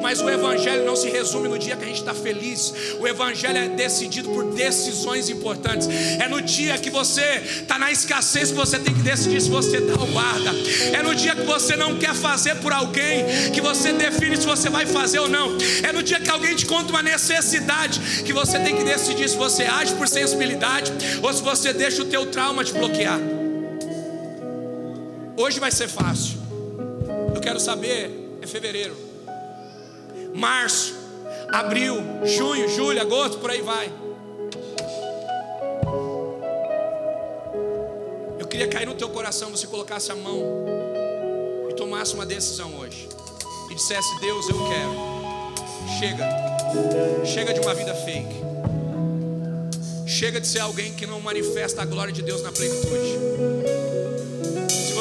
Mas o Evangelho não se resume no dia que a gente está feliz. O Evangelho é decidido por decisões importantes. É no dia que você está na escassez que você tem que decidir se você dá ou guarda. É no dia que você não quer fazer por alguém que você define se você vai fazer ou não. É no dia que alguém te conta uma necessidade que você tem que decidir se você age por sensibilidade ou se você deixa o teu trauma te bloquear. Hoje vai ser fácil. Eu quero saber, é fevereiro, março, abril, junho, julho, agosto, por aí vai. Eu queria cair no teu coração, você colocasse a mão e tomasse uma decisão hoje. e dissesse: Deus, eu quero. Chega, chega de uma vida fake. Chega de ser alguém que não manifesta a glória de Deus na plenitude.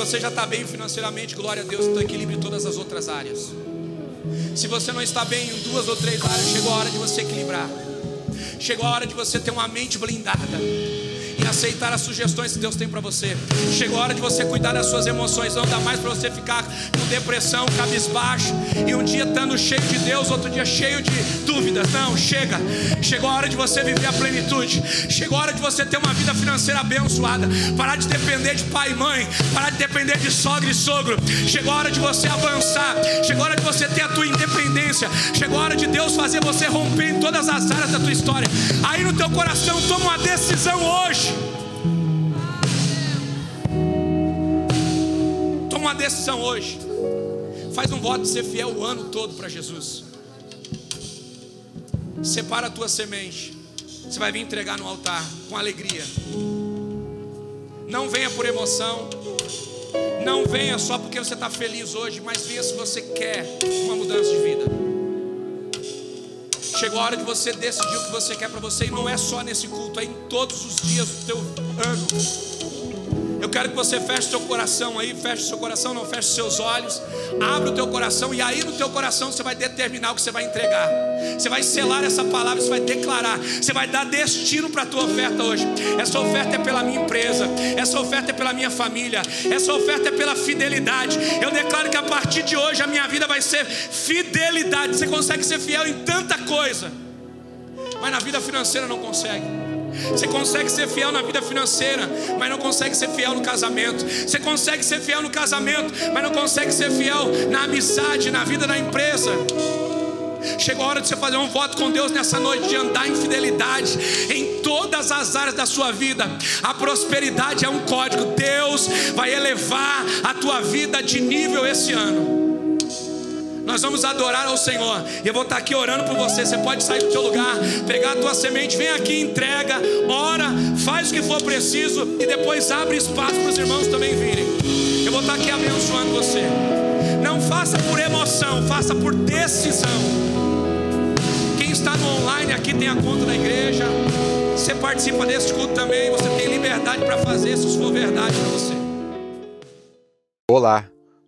Você já está bem financeiramente, glória a Deus, então equilibre todas as outras áreas. Se você não está bem em duas ou três áreas, chegou a hora de você equilibrar. Chegou a hora de você ter uma mente blindada em aceitar as sugestões que Deus tem para você. Chegou a hora de você cuidar das suas emoções, não dá mais para você ficar com depressão, cabisbaixo, e um dia estando cheio de Deus, outro dia cheio de dúvidas. Não, chega. Chegou a hora de você viver a plenitude. Chegou a hora de você ter uma vida financeira abençoada. Parar de depender de pai e mãe, parar de depender de sogra e sogro. Chegou a hora de você avançar. Chegou a hora de você ter a tua independência. Chegou a hora de Deus fazer você romper em todas as áreas da tua história. Aí no teu coração toma uma decisão hoje. Decisão hoje. Faz um voto de ser fiel o ano todo para Jesus. Separa a tua semente. Você vai vir entregar no altar com alegria. Não venha por emoção. Não venha só porque você está feliz hoje, mas venha se você quer uma mudança de vida. Chegou a hora de você decidir o que você quer para você, e não é só nesse culto, é em todos os dias do teu ano. Eu quero que você feche seu coração aí, feche seu coração, não feche seus olhos, abre o teu coração e aí no teu coração você vai determinar o que você vai entregar. Você vai selar essa palavra, você vai declarar, você vai dar destino para a tua oferta hoje. Essa oferta é pela minha empresa, essa oferta é pela minha família, essa oferta é pela fidelidade. Eu declaro que a partir de hoje a minha vida vai ser fidelidade. Você consegue ser fiel em tanta coisa, mas na vida financeira não consegue. Você consegue ser fiel na vida financeira, mas não consegue ser fiel no casamento. Você consegue ser fiel no casamento, mas não consegue ser fiel na amizade, na vida da empresa. Chegou a hora de você fazer um voto com Deus nessa noite, de andar em fidelidade em todas as áreas da sua vida. A prosperidade é um código. Deus vai elevar a tua vida de nível esse ano. Nós vamos adorar ao Senhor. E eu vou estar aqui orando por você. Você pode sair do seu lugar, pegar a tua semente, vem aqui, entrega, ora, faz o que for preciso e depois abre espaço para os irmãos também virem. Eu vou estar aqui abençoando você. Não faça por emoção, faça por decisão. Quem está no online aqui tem a conta da igreja. Você participa desse culto também. Você tem liberdade para fazer, se isso for verdade para você.
Olá.